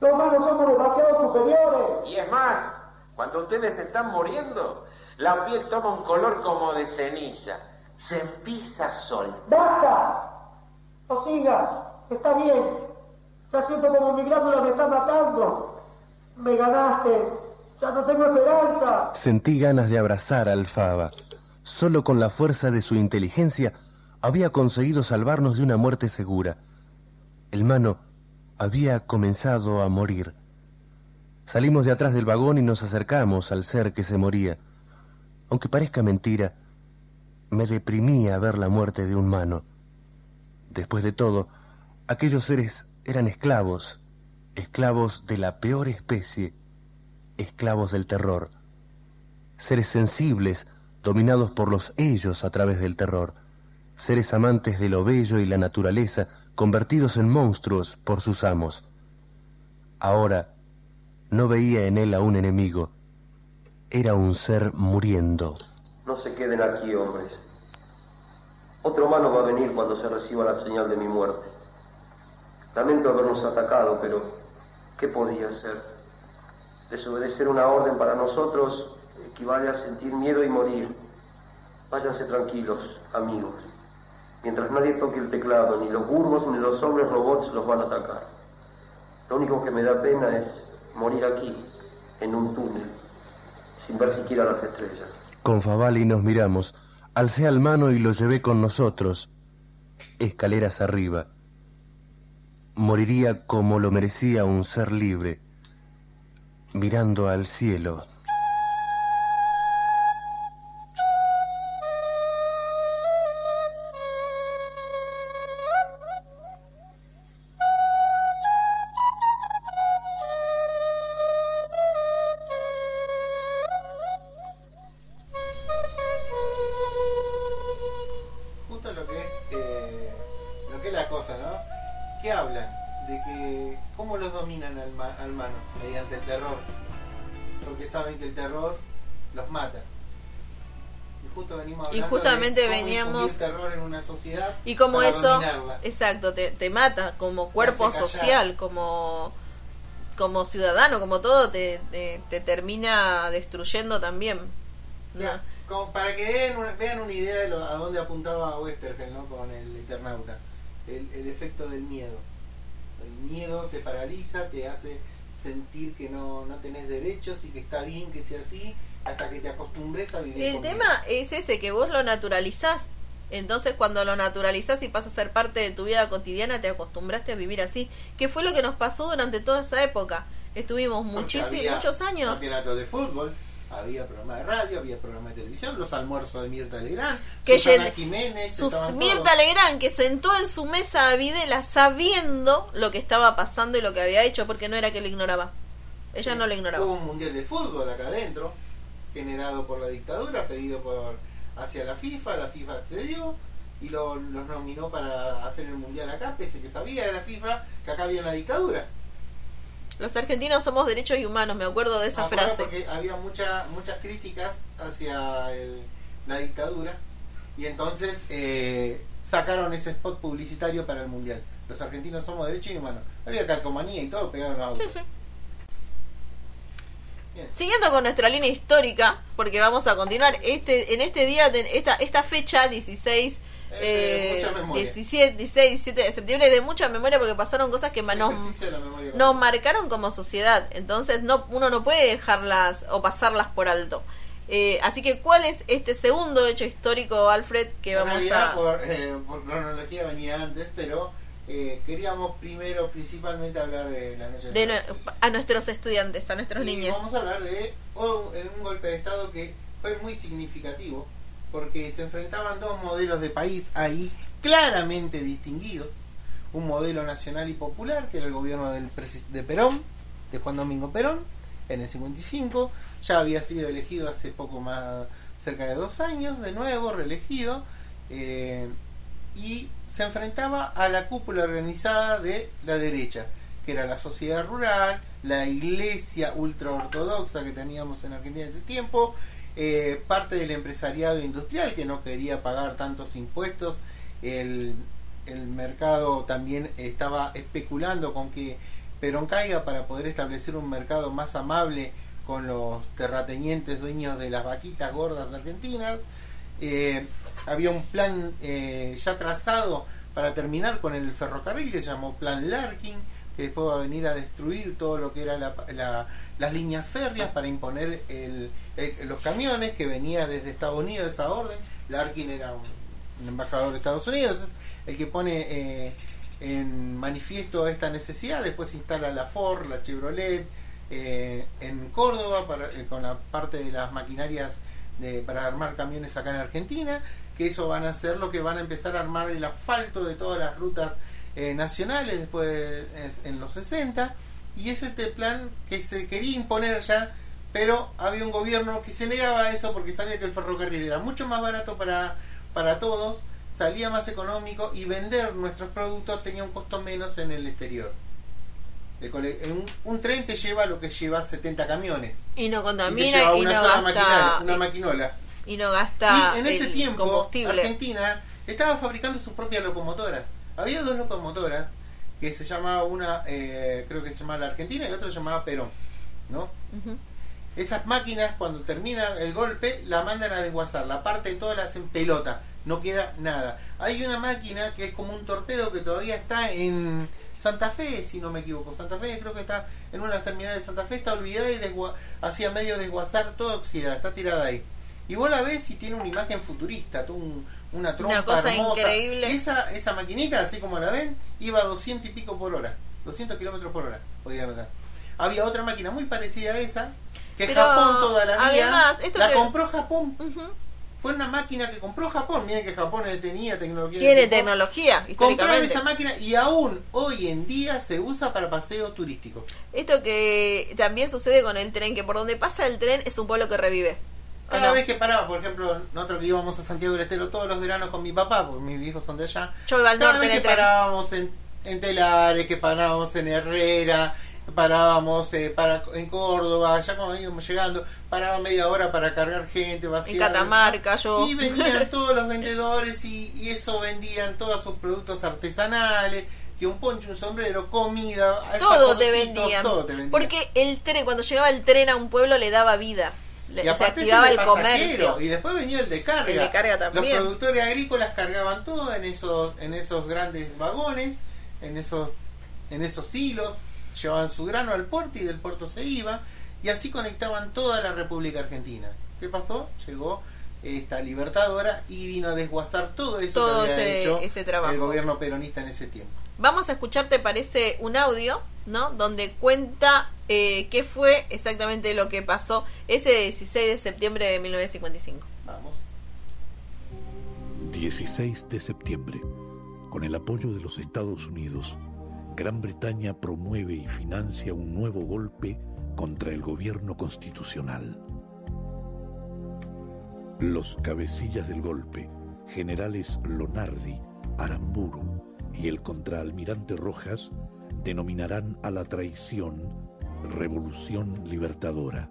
Los humanos somos demasiado superiores. Y es más, cuando ustedes están muriendo, la piel toma un color como de ceniza. Se empieza a soltar. ¡Basta! No sigas. Está bien. Ya siento como mi glándula me está matando. Me ganaste. Ya no tengo esperanza. Sentí ganas de abrazar a Alfaba. Solo con la fuerza de su inteligencia había conseguido salvarnos de una muerte segura. El mano había comenzado a morir. Salimos de atrás del vagón y nos acercamos al ser que se moría. Aunque parezca mentira, me deprimía ver la muerte de un mano. Después de todo, aquellos seres eran esclavos, esclavos de la peor especie, esclavos del terror, seres sensibles dominados por los ellos a través del terror, seres amantes de lo bello y la naturaleza convertidos en monstruos por sus amos. Ahora no veía en él a un enemigo, era un ser muriendo. No se queden aquí, hombres. Otro humano va a venir cuando se reciba la señal de mi muerte. Lamento habernos atacado, pero ¿qué podía hacer? Desobedecer una orden para nosotros equivale a sentir miedo y morir. Váyanse tranquilos, amigos. Mientras nadie toque el teclado, ni los burgos ni los hombres robots los van a atacar. Lo único que me da pena es morir aquí, en un túnel, sin ver siquiera las estrellas. Con Favali nos miramos. Alcé al mano y lo llevé con nosotros, escaleras arriba. Moriría como lo merecía un ser libre, mirando al cielo. Y como eso, dominarla. exacto, te, te mata como cuerpo social, como como ciudadano, como todo, te, te, te termina destruyendo también. Como para que vean una, vean una idea de lo- a dónde apuntaba Westergel ¿no? con el Eternauta. El, el efecto del miedo. El miedo te paraliza, te hace sentir que no, no tenés derechos y que está bien que sea así hasta que te acostumbres a vivir El con tema es ese, que vos lo naturalizás. Entonces cuando lo naturalizás y pasa a ser parte de tu vida cotidiana, te acostumbraste a vivir así. Que fue lo que nos pasó durante toda esa época. Estuvimos muchísimos, muchos años. Campeonatos de fútbol, había programa de radio, había programa de televisión, los almuerzos de Mirta Legrand, Que Susana Jiménez, Sus, Mirta. Legrand que sentó en su mesa a Videla sabiendo lo que estaba pasando y lo que había hecho porque no era que lo ignoraba. Ella no lo ignoraba. Hubo un mundial de fútbol acá adentro, generado por la dictadura, pedido por hacia la FIFA, la FIFA accedió y lo- los nominó para hacer el mundial acá, pese que sabía de la FIFA que acá había una dictadura. Los argentinos somos derechos y humanos, me acuerdo de esa frase. Porque había mucha, muchas críticas hacia el- la dictadura y entonces eh, sacaron ese spot publicitario para el mundial. Los argentinos somos derechos y humanos. Había calcomanía y todo pegado en los autos. Sí, sí. Siguiendo con nuestra línea histórica, porque vamos a continuar este en este día, de, esta, esta fecha, 16, de eh, mucha memoria. 17, 16, 17 de septiembre, de mucha memoria porque pasaron cosas que nos, nos marcaron como sociedad. Entonces no uno no puede dejarlas o pasarlas por alto. Eh, así que, ¿cuál es este segundo hecho histórico, Alfred, que En vamos realidad, a... por, eh, por cronología venía antes, pero eh, queríamos primero principalmente hablar de la noche de nue- a nuestros estudiantes, a nuestros Y niños. Vamos a hablar de un, un golpe de Estado que fue muy significativo, porque se enfrentaban dos modelos de país ahí claramente distinguidos. Un modelo nacional y popular, que era el gobierno del de Perón, de Juan Domingo Perón, en el 55. Ya había sido elegido hace poco más, cerca de dos años, de nuevo, reelegido. eh, y se enfrentaba a la cúpula organizada de la derecha, que era la sociedad rural, la iglesia ultraortodoxa que teníamos en Argentina en ese tiempo, eh, parte del empresariado industrial que no quería pagar tantos impuestos, el, el mercado también estaba especulando con que Perón caiga para poder establecer un mercado más amable con los terratenientes dueños de las vaquitas gordas argentinas. Eh, había un plan eh, ya trazado para terminar con el ferrocarril que se llamó Plan Larkin, que después va a venir a destruir todo lo que era la- la- las líneas férreas para imponer el- los camiones que venía desde Estados Unidos esa orden. Larkin era un, embajador de Estados Unidos, el que pone eh, en manifiesto esta necesidad. Después se instala la Ford, la Chevrolet eh, en Córdoba para, eh, con la parte de las maquinarias de- para armar camiones acá en Argentina, que eso van a ser lo que van a empezar a armar el asfalto de todas las rutas eh, nacionales después es- en los 60 y es este plan que se quería imponer ya pero había un gobierno que se negaba a eso porque sabía que el ferrocarril era mucho más barato para, para todos salía más económico y vender nuestros productos tenía un costo menos en el exterior. Cole- un, un tren te lleva lo que lleva 70 camiones. Y no y te contamina lleva y, una no sola gasta una maquinola y no gasta y en ese el tiempo combustible. Argentina estaba fabricando sus propias locomotoras. Había dos locomotoras que se llamaba una, eh, creo que se llamaba la Argentina y otra se llamaba Perón, ¿no? Ujú. Esas máquinas cuando termina el golpe la mandan a desguazar, la parte toda la hacen pelota, no queda nada. Hay una máquina que es como un torpedo que todavía está en Santa Fe, si no me equivoco. Santa Fe creo que está en una de las terminales de Santa Fe, está olvidada y desgua- hacía medio desguazar toda oxidada, está tirada ahí. Y vos la ves y tiene una imagen futurista, un- una trompa cosa hermosa. increíble. Esa, esa maquinita, así como la ven, iba a 200 y pico por hora. 200 kilómetros por hora, podía meter. Había otra máquina muy parecida a esa, que Pero, Japón toda la vida además, esto la que- compró Japón. Fue una máquina que compró Japón. Miren que Japón tenía tecnología. en Tiene tecnología, Compraron esa máquina y aún hoy en día se usa para paseos turísticos. Esto que también sucede con el tren, que por donde pasa el tren es un pueblo que revive. ¿O Cada no? vez que paraba, por ejemplo, nosotros que íbamos a Santiago del Estero todos los veranos con mi papá, porque mis hijos son de allá. Yo iba al Cada norte vez en que parábamos en, en Telares, que parábamos en Herrera, parábamos eh, para, en Córdoba, ya cuando íbamos llegando, paraba media hora para cargar gente, vaciar. En Catamarca, yo. Y venían todos los vendedores y, y eso vendían todos sus productos artesanales, que un poncho, un sombrero, comida, todo te vendían. todo te vendían. Porque el tren, cuando llegaba el tren a un pueblo, le daba vida. Y se aparte activaba ese el comercio. Y después venía el de carga. El de carga también. Los productores agrícolas cargaban todo en esos, en esos grandes vagones, en esos, en esos hilos, llevaban su grano al puerto y del puerto se iba, y así conectaban toda la República Argentina. ¿Qué pasó? Llegó esta libertadora y vino a desguazar todo eso Todo que había ese- hecho ese trabajo. el gobierno peronista en ese tiempo. Vamos a escuchar, ¿te parece? Un audio, ¿no? Donde cuenta eh, qué fue exactamente lo que pasó ese 16 de septiembre de 1955. Vamos. 16 de septiembre. Con el apoyo de los Estados Unidos, Gran Bretaña promueve y financia un nuevo golpe contra el gobierno constitucional. Los cabecillas del golpe, generales Lonardi, Aramburu y el contraalmirante Rojas, denominarán a la traición Revolución Libertadora.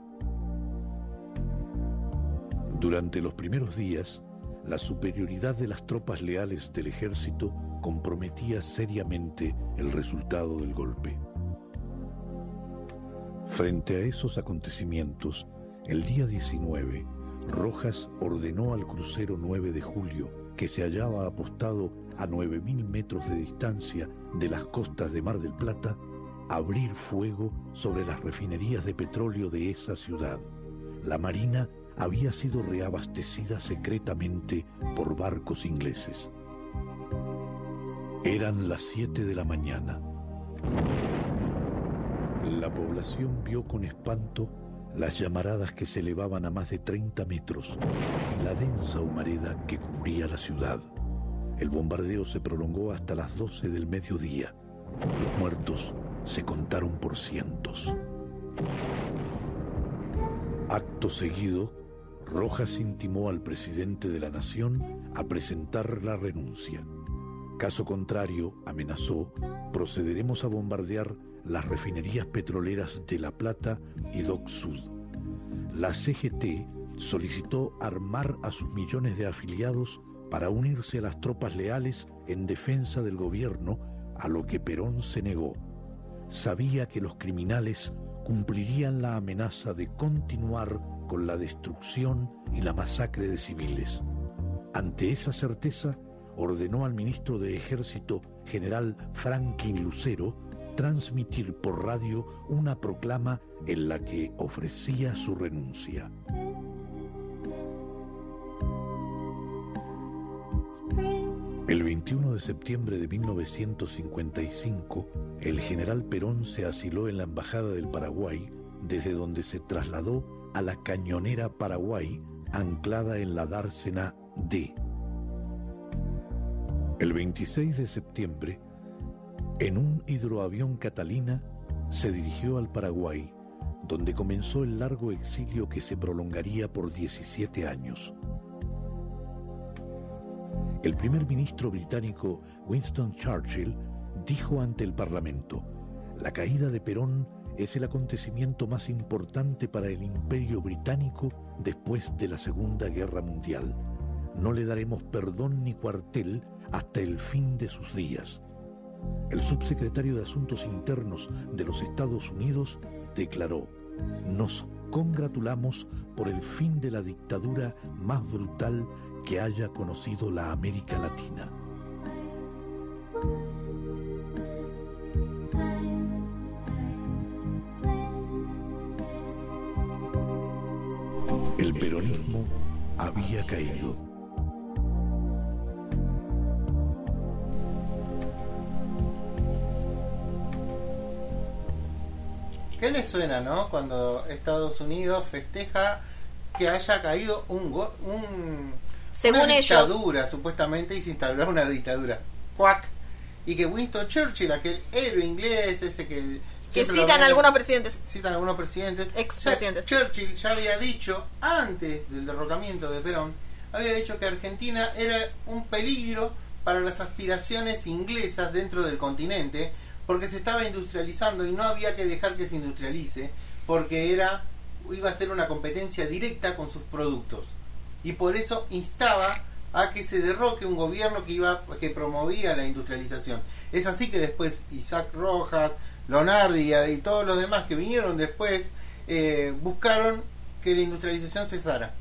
Durante los primeros días, la superioridad de las tropas leales del ejército comprometía seriamente el resultado del golpe. Frente a esos acontecimientos, el día 19, Rojas ordenó al crucero 9 de julio, que se hallaba apostado a 9.000 metros de distancia de las costas de Mar del Plata, abrir fuego sobre las refinerías de petróleo de esa ciudad. La Marina había sido reabastecida secretamente por barcos ingleses. Eran las 7 de la mañana. La población vio con espanto las llamaradas que se elevaban a más de 30 metros y la densa humareda que cubría la ciudad. El bombardeo se prolongó hasta las 12 del mediodía. Los muertos se contaron por cientos. Acto seguido, Rojas intimó al presidente de la Nación a presentar la renuncia. Caso contrario, amenazó, procederemos a bombardear las refinerías petroleras de La Plata y Dock Sud. La CGT solicitó armar a sus millones de afiliados para unirse a las tropas leales en defensa del gobierno, a lo que Perón se negó. Sabía que los criminales cumplirían la amenaza de continuar con la destrucción y la masacre de civiles. Ante esa certeza, ordenó al ministro de Ejército, general Franklin Lucero, transmitir por radio una proclama en la que ofrecía su renuncia. El 21 de septiembre de 1955, el general Perón se asiló en la Embajada del Paraguay, desde donde se trasladó a la cañonera Paraguay, anclada en la dársena D. El 26 de septiembre, en un hidroavión Catalina, se dirigió al Paraguay, donde comenzó el largo exilio que se prolongaría por 17 años. El primer ministro británico Winston Churchill dijo ante el Parlamento, la caída de Perón es el acontecimiento más importante para el imperio británico después de la Segunda Guerra Mundial. No le daremos perdón ni cuartel hasta el fin de sus días. El subsecretario de Asuntos Internos de los Estados Unidos declaró, nos congratulamos por el fin de la dictadura más brutal que haya conocido la América Latina. El peronismo había caído. ¿Qué le suena, no? Cuando Estados Unidos festeja que haya caído un, go- un Según una ellos. dictadura, supuestamente, y se instauró una dictadura. ¡Cuac! Y que Winston Churchill, aquel héroe inglés, ese que... Que citan algunos presidentes. Citan algunos presidentes. Expresidentes. Ya- Churchill ya había dicho, antes del derrocamiento de Perón, había dicho que Argentina era un peligro para las aspiraciones inglesas dentro del continente, porque se estaba industrializando y no había que dejar que se industrialice, porque era iba a ser una competencia directa con sus productos. Y por eso instaba a que se derroque un gobierno que iba que promovía la industrialización. Es así que después Isaac Rojas, Leonardi y, y todos los demás que vinieron después eh, buscaron que la industrialización cesara.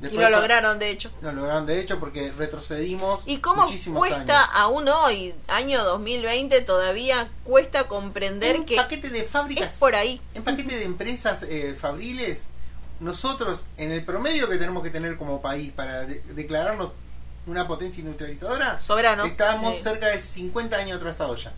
Y Después, lo lograron, de hecho. Lo lograron de hecho porque retrocedimos ¿Y cómo cuesta años. aún hoy, año 2020, todavía cuesta comprender Un que paquete de fábricas es por ahí? en paquete de empresas eh, fabriles, nosotros, en el promedio que tenemos que tener como país para de- declararnos una potencia industrializadora, Soberanos. estábamos Sí. cerca de 50 años atrasados ya.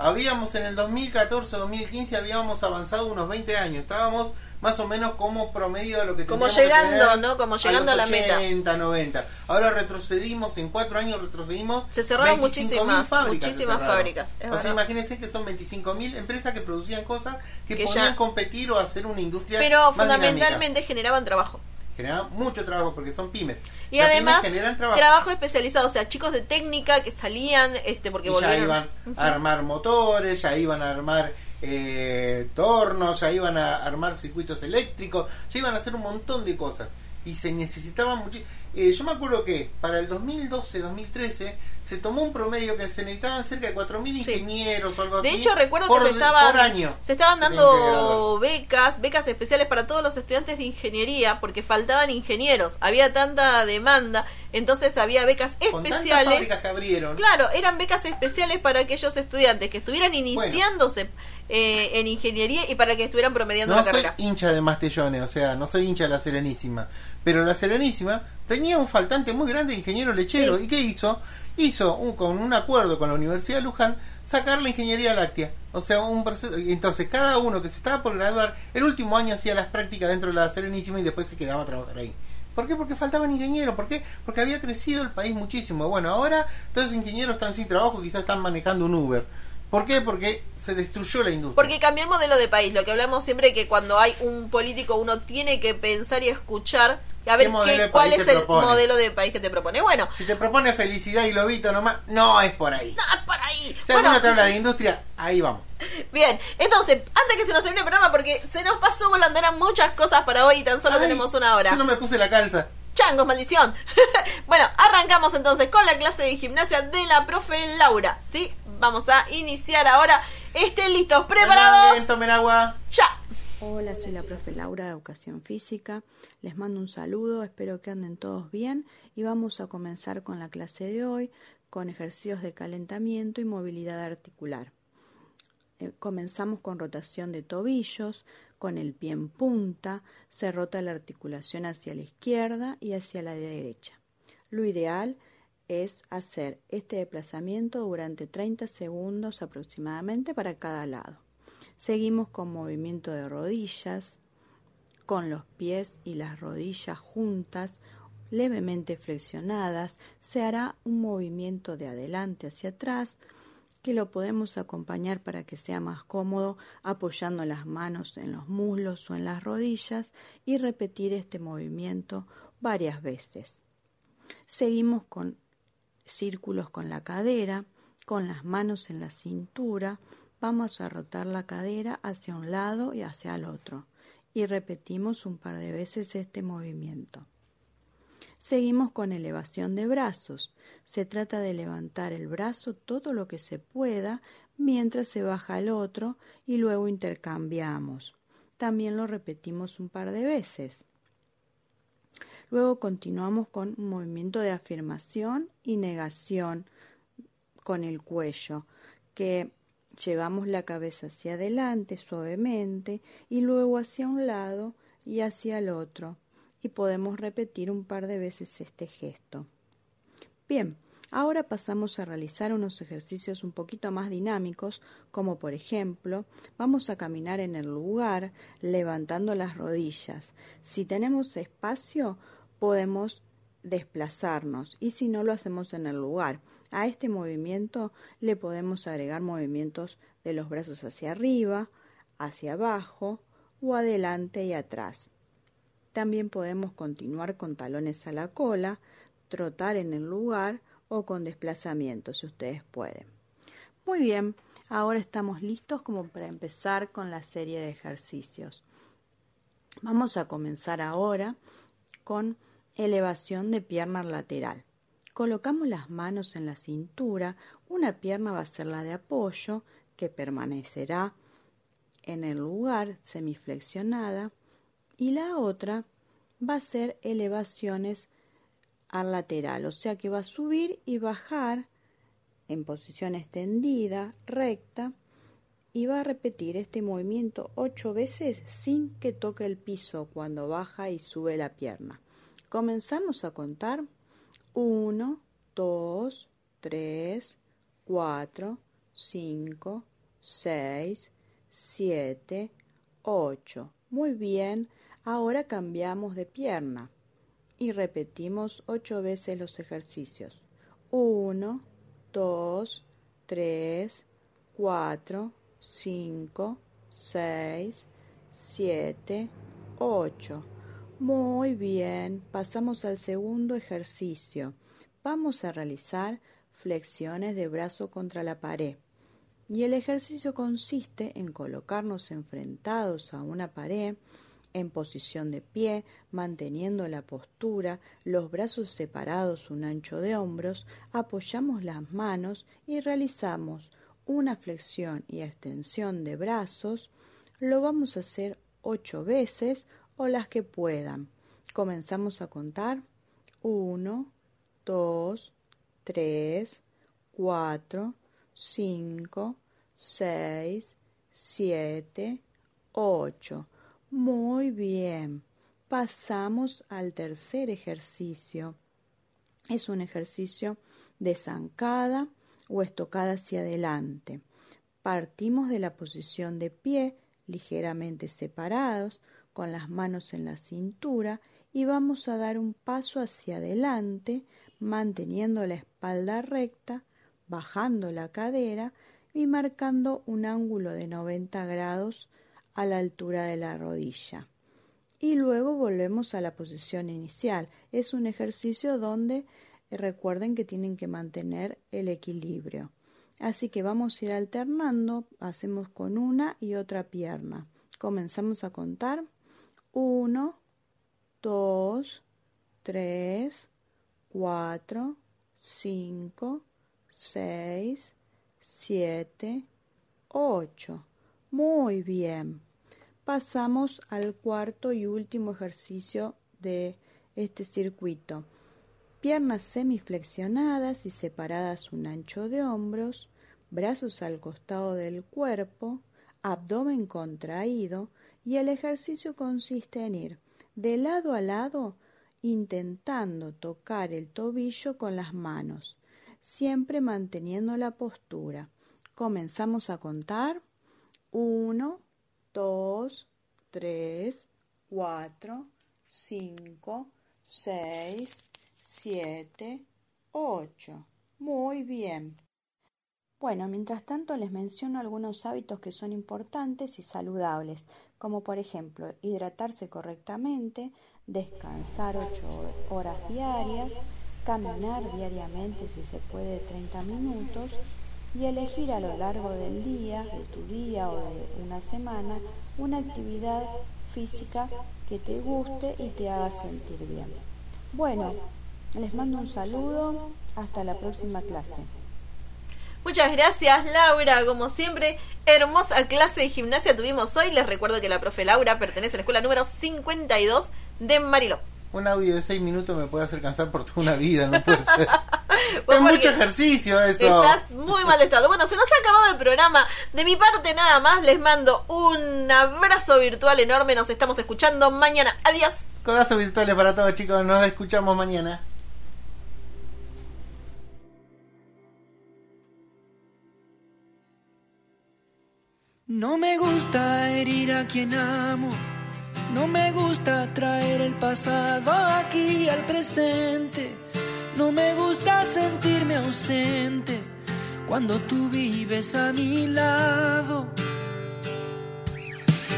Habíamos en el 2014-2015 habíamos avanzado unos 20 años, estábamos más o menos como promedio de lo que Como que llegando, tener ¿no? Como llegando a los la meta. 80, 90. Ahora retrocedimos, en cuatro años retrocedimos. Se cerraron 25.000 muchísimas- fábricas. se muchísimas cerraron. fábricas, es O sea, imagínense que son 25.000 empresas que producían cosas que, Que ya- podían competir o hacer una industria Pero más fundamentalmente generaban trabajo. Generaban mucho trabajo porque son pymes. Y Las además, generan trabajo. trabajo. especializado, o sea, chicos de técnica que salían, este, porque y ya volvieron. iban a armar motores, ya iban a armar eh, tornos, ya iban a armar circuitos eléctricos, ya iban a hacer un montón de cosas. Y se necesitaban mucho. Eh, yo me acuerdo que para el 2012-2013 se tomó un promedio que se necesitaban cerca de 4.000 ingenieros o algo De así. hecho, recuerdo por, que se estaban, por año. se estaban de dando becas, becas especiales para todos los estudiantes de ingeniería, porque faltaban ingenieros, había tanta demanda, entonces había becas Con especiales. fábricas que abrieron. Claro, eran becas especiales para aquellos estudiantes que estuvieran iniciándose eh, en ingeniería y para que estuvieran promediando No la soy carrera. hincha de Mastellones, o sea, no soy hincha de la Serenísima. Pero la Serenísima tenía un faltante muy grande de ingeniero lechero. Sí. ¿Y qué hizo? Hizo un, con un acuerdo con la Universidad de Luján sacar la ingeniería láctea. O sea, un Entonces, cada uno que se estaba por graduar, el último año hacía las prácticas dentro de la Serenísima y después se quedaba a trabajar ahí. ¿Por qué? Porque faltaban ingenieros. ¿Por qué? Porque había crecido el país muchísimo. Bueno, ahora todos esos ingenieros están sin trabajo, quizás están manejando un Uber. ¿Por qué? Porque se destruyó la industria. Porque cambió el modelo de país, lo que hablamos siempre que cuando hay un político uno tiene que pensar y escuchar a ver ¿Qué qué- cuál es el propone? modelo de país que te propone. Bueno, Si te propone felicidad y lobito nomás, no es por ahí. no, por ahí. Si Bueno, alguno te habla de industria, ahí vamos. bien, entonces, antes que se nos termine el programa, porque se nos pasó volando, eran muchas cosas para hoy y tan solo Ay, tenemos una hora. Yo no me puse la calza. Changos, maldición. bueno, arrancamos entonces con la clase de gimnasia de la profe Laura. ¿Sí? Vamos a iniciar ahora. Estén listos, preparados. Bien, tomen agua. Ya. Hola, soy la profe Laura de Educación Física. Les mando un saludo, espero que anden todos bien y vamos a comenzar con la clase de hoy con ejercicios de calentamiento y movilidad articular. eh, comenzamos con rotación de tobillos, con el pie en punta, se rota la articulación hacia la izquierda y hacia la derecha. Lo ideal es hacer este desplazamiento durante 30 segundos aproximadamente para cada lado. Seguimos con movimiento de rodillas, con los pies y las rodillas juntas, levemente flexionadas, se hará un movimiento de adelante hacia atrás, que lo podemos acompañar para que sea más cómodo apoyando las manos en los muslos o en las rodillas y repetir este movimiento varias veces. Seguimos con círculos con la cadera, con las manos en la cintura, vamos a rotar la cadera hacia un lado y hacia el otro y repetimos un par de veces este movimiento. Seguimos con elevación de brazos. Se trata de levantar el brazo todo lo que se pueda mientras se baja el otro y luego intercambiamos. También lo repetimos un par de veces. Luego continuamos con un movimiento de afirmación y negación con el cuello, que llevamos la cabeza hacia adelante suavemente y luego hacia un lado y hacia el otro y podemos repetir un par de veces este gesto. Bien, ahora pasamos a realizar unos ejercicios un poquito más dinámicos, como por ejemplo, vamos a caminar en el lugar levantando las rodillas. Si tenemos espacio, podemos desplazarnos y si no lo hacemos en el lugar. A este movimiento le podemos agregar movimientos de los brazos hacia arriba, hacia abajo o adelante y atrás. También podemos continuar con talones a la cola, trotar en el lugar o con desplazamiento si ustedes pueden. Muy bien, ahora estamos listos como para empezar con la serie de ejercicios. Vamos a comenzar ahora con elevación de pierna lateral. Colocamos las manos en la cintura, una pierna va a ser la de apoyo que permanecerá en el lugar semiflexionada y la otra va a ser elevaciones al lateral, o sea que va a subir y bajar en posición extendida, recta, y va a repetir este movimiento ocho veces sin que toque el piso cuando baja y sube la pierna. Comenzamos a contar 1, 2, 3, 4, 5, 6, 7, 8. Muy bien. Ahora cambiamos de pierna y repetimos ocho veces los ejercicios. 1, 2, 3, 4, 5, 6, 7, 8. Muy bien, pasamos al segundo ejercicio. Vamos a realizar flexiones de brazo contra la pared. Y el ejercicio consiste en colocarnos enfrentados a una pared en posición de pie, manteniendo la postura, los brazos separados un ancho de hombros, apoyamos las manos y realizamos una flexión y extensión de brazos. Lo vamos a hacer ocho veces o las que puedan. Comenzamos a contar. Uno, dos, tres, cuatro, cinco, seis, siete, ocho. Muy bien. Pasamos al tercer ejercicio. Es un ejercicio de zancada o estocada hacia adelante. Partimos de la posición de pie, ligeramente separados, con las manos en la cintura y vamos a dar un paso hacia adelante, manteniendo la espalda recta, bajando la cadera y marcando un ángulo de 90 grados a la altura de la rodilla. Y luego volvemos a la posición inicial. Es un ejercicio donde eh, recuerden que tienen que mantener el equilibrio. Así que vamos a ir alternando, hacemos con una y otra pierna. Comenzamos a contar. 1, 2, 3, 4, 5, 6, 7, 8. Muy bien. Pasamos al cuarto y último ejercicio de este circuito. Piernas semiflexionadas y separadas un ancho de hombros. brazos al costado del cuerpo, abdomen contraído y el ejercicio consiste en ir de lado a lado intentando tocar el tobillo con las manos, siempre manteniendo la postura. Comenzamos a contar. Uno, dos, tres, cuatro, cinco, seis, siete, ocho. Muy bien. Bueno, mientras tanto les menciono algunos hábitos que son importantes y saludables, como por ejemplo hidratarse correctamente, descansar 8 horas diarias, caminar diariamente si se puede 30 minutos y elegir a lo largo del día, de tu día o de una semana, una actividad física que te guste y te haga sentir bien. Bueno, les mando un saludo, hasta la próxima clase. Muchas gracias Laura, como siempre, hermosa clase de gimnasia tuvimos hoy. Les recuerdo que la profe Laura pertenece a la escuela número 52 de Mariló. Un audio de 6 minutos me puede hacer cansar por toda una vida, no puede ser. es mucho ejercicio eso. Estás muy mal estado. Bueno, se nos ha acabado el programa. De mi parte nada más, les mando un abrazo virtual enorme. Nos estamos escuchando mañana. Adiós. Codazos virtuales para todos chicos, nos escuchamos mañana. No me gusta herir a quien amo, no me gusta traer el pasado aquí al presente, no me gusta sentirme ausente cuando tú vives a mi lado.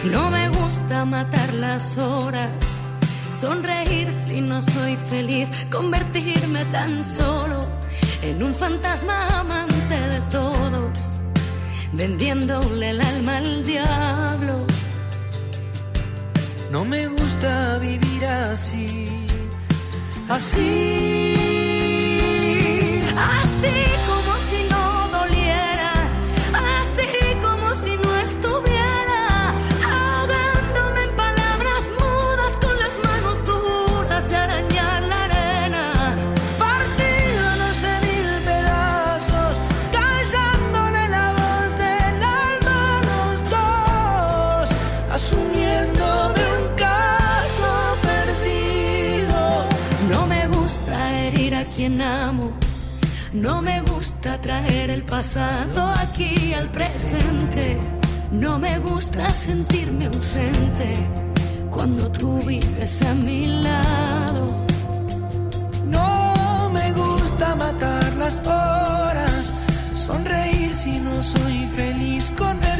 No me gusta matar las horas, sonreír si no soy feliz, convertirme tan solo en un fantasma amante de todos vendiéndole el alma al diablo. No me gusta vivir así, así, así No me gusta traer el pasado aquí al presente. No me gusta sentirme ausente cuando tú vives a mi lado. No me gusta matar las horas, sonreír si no soy feliz, convertirme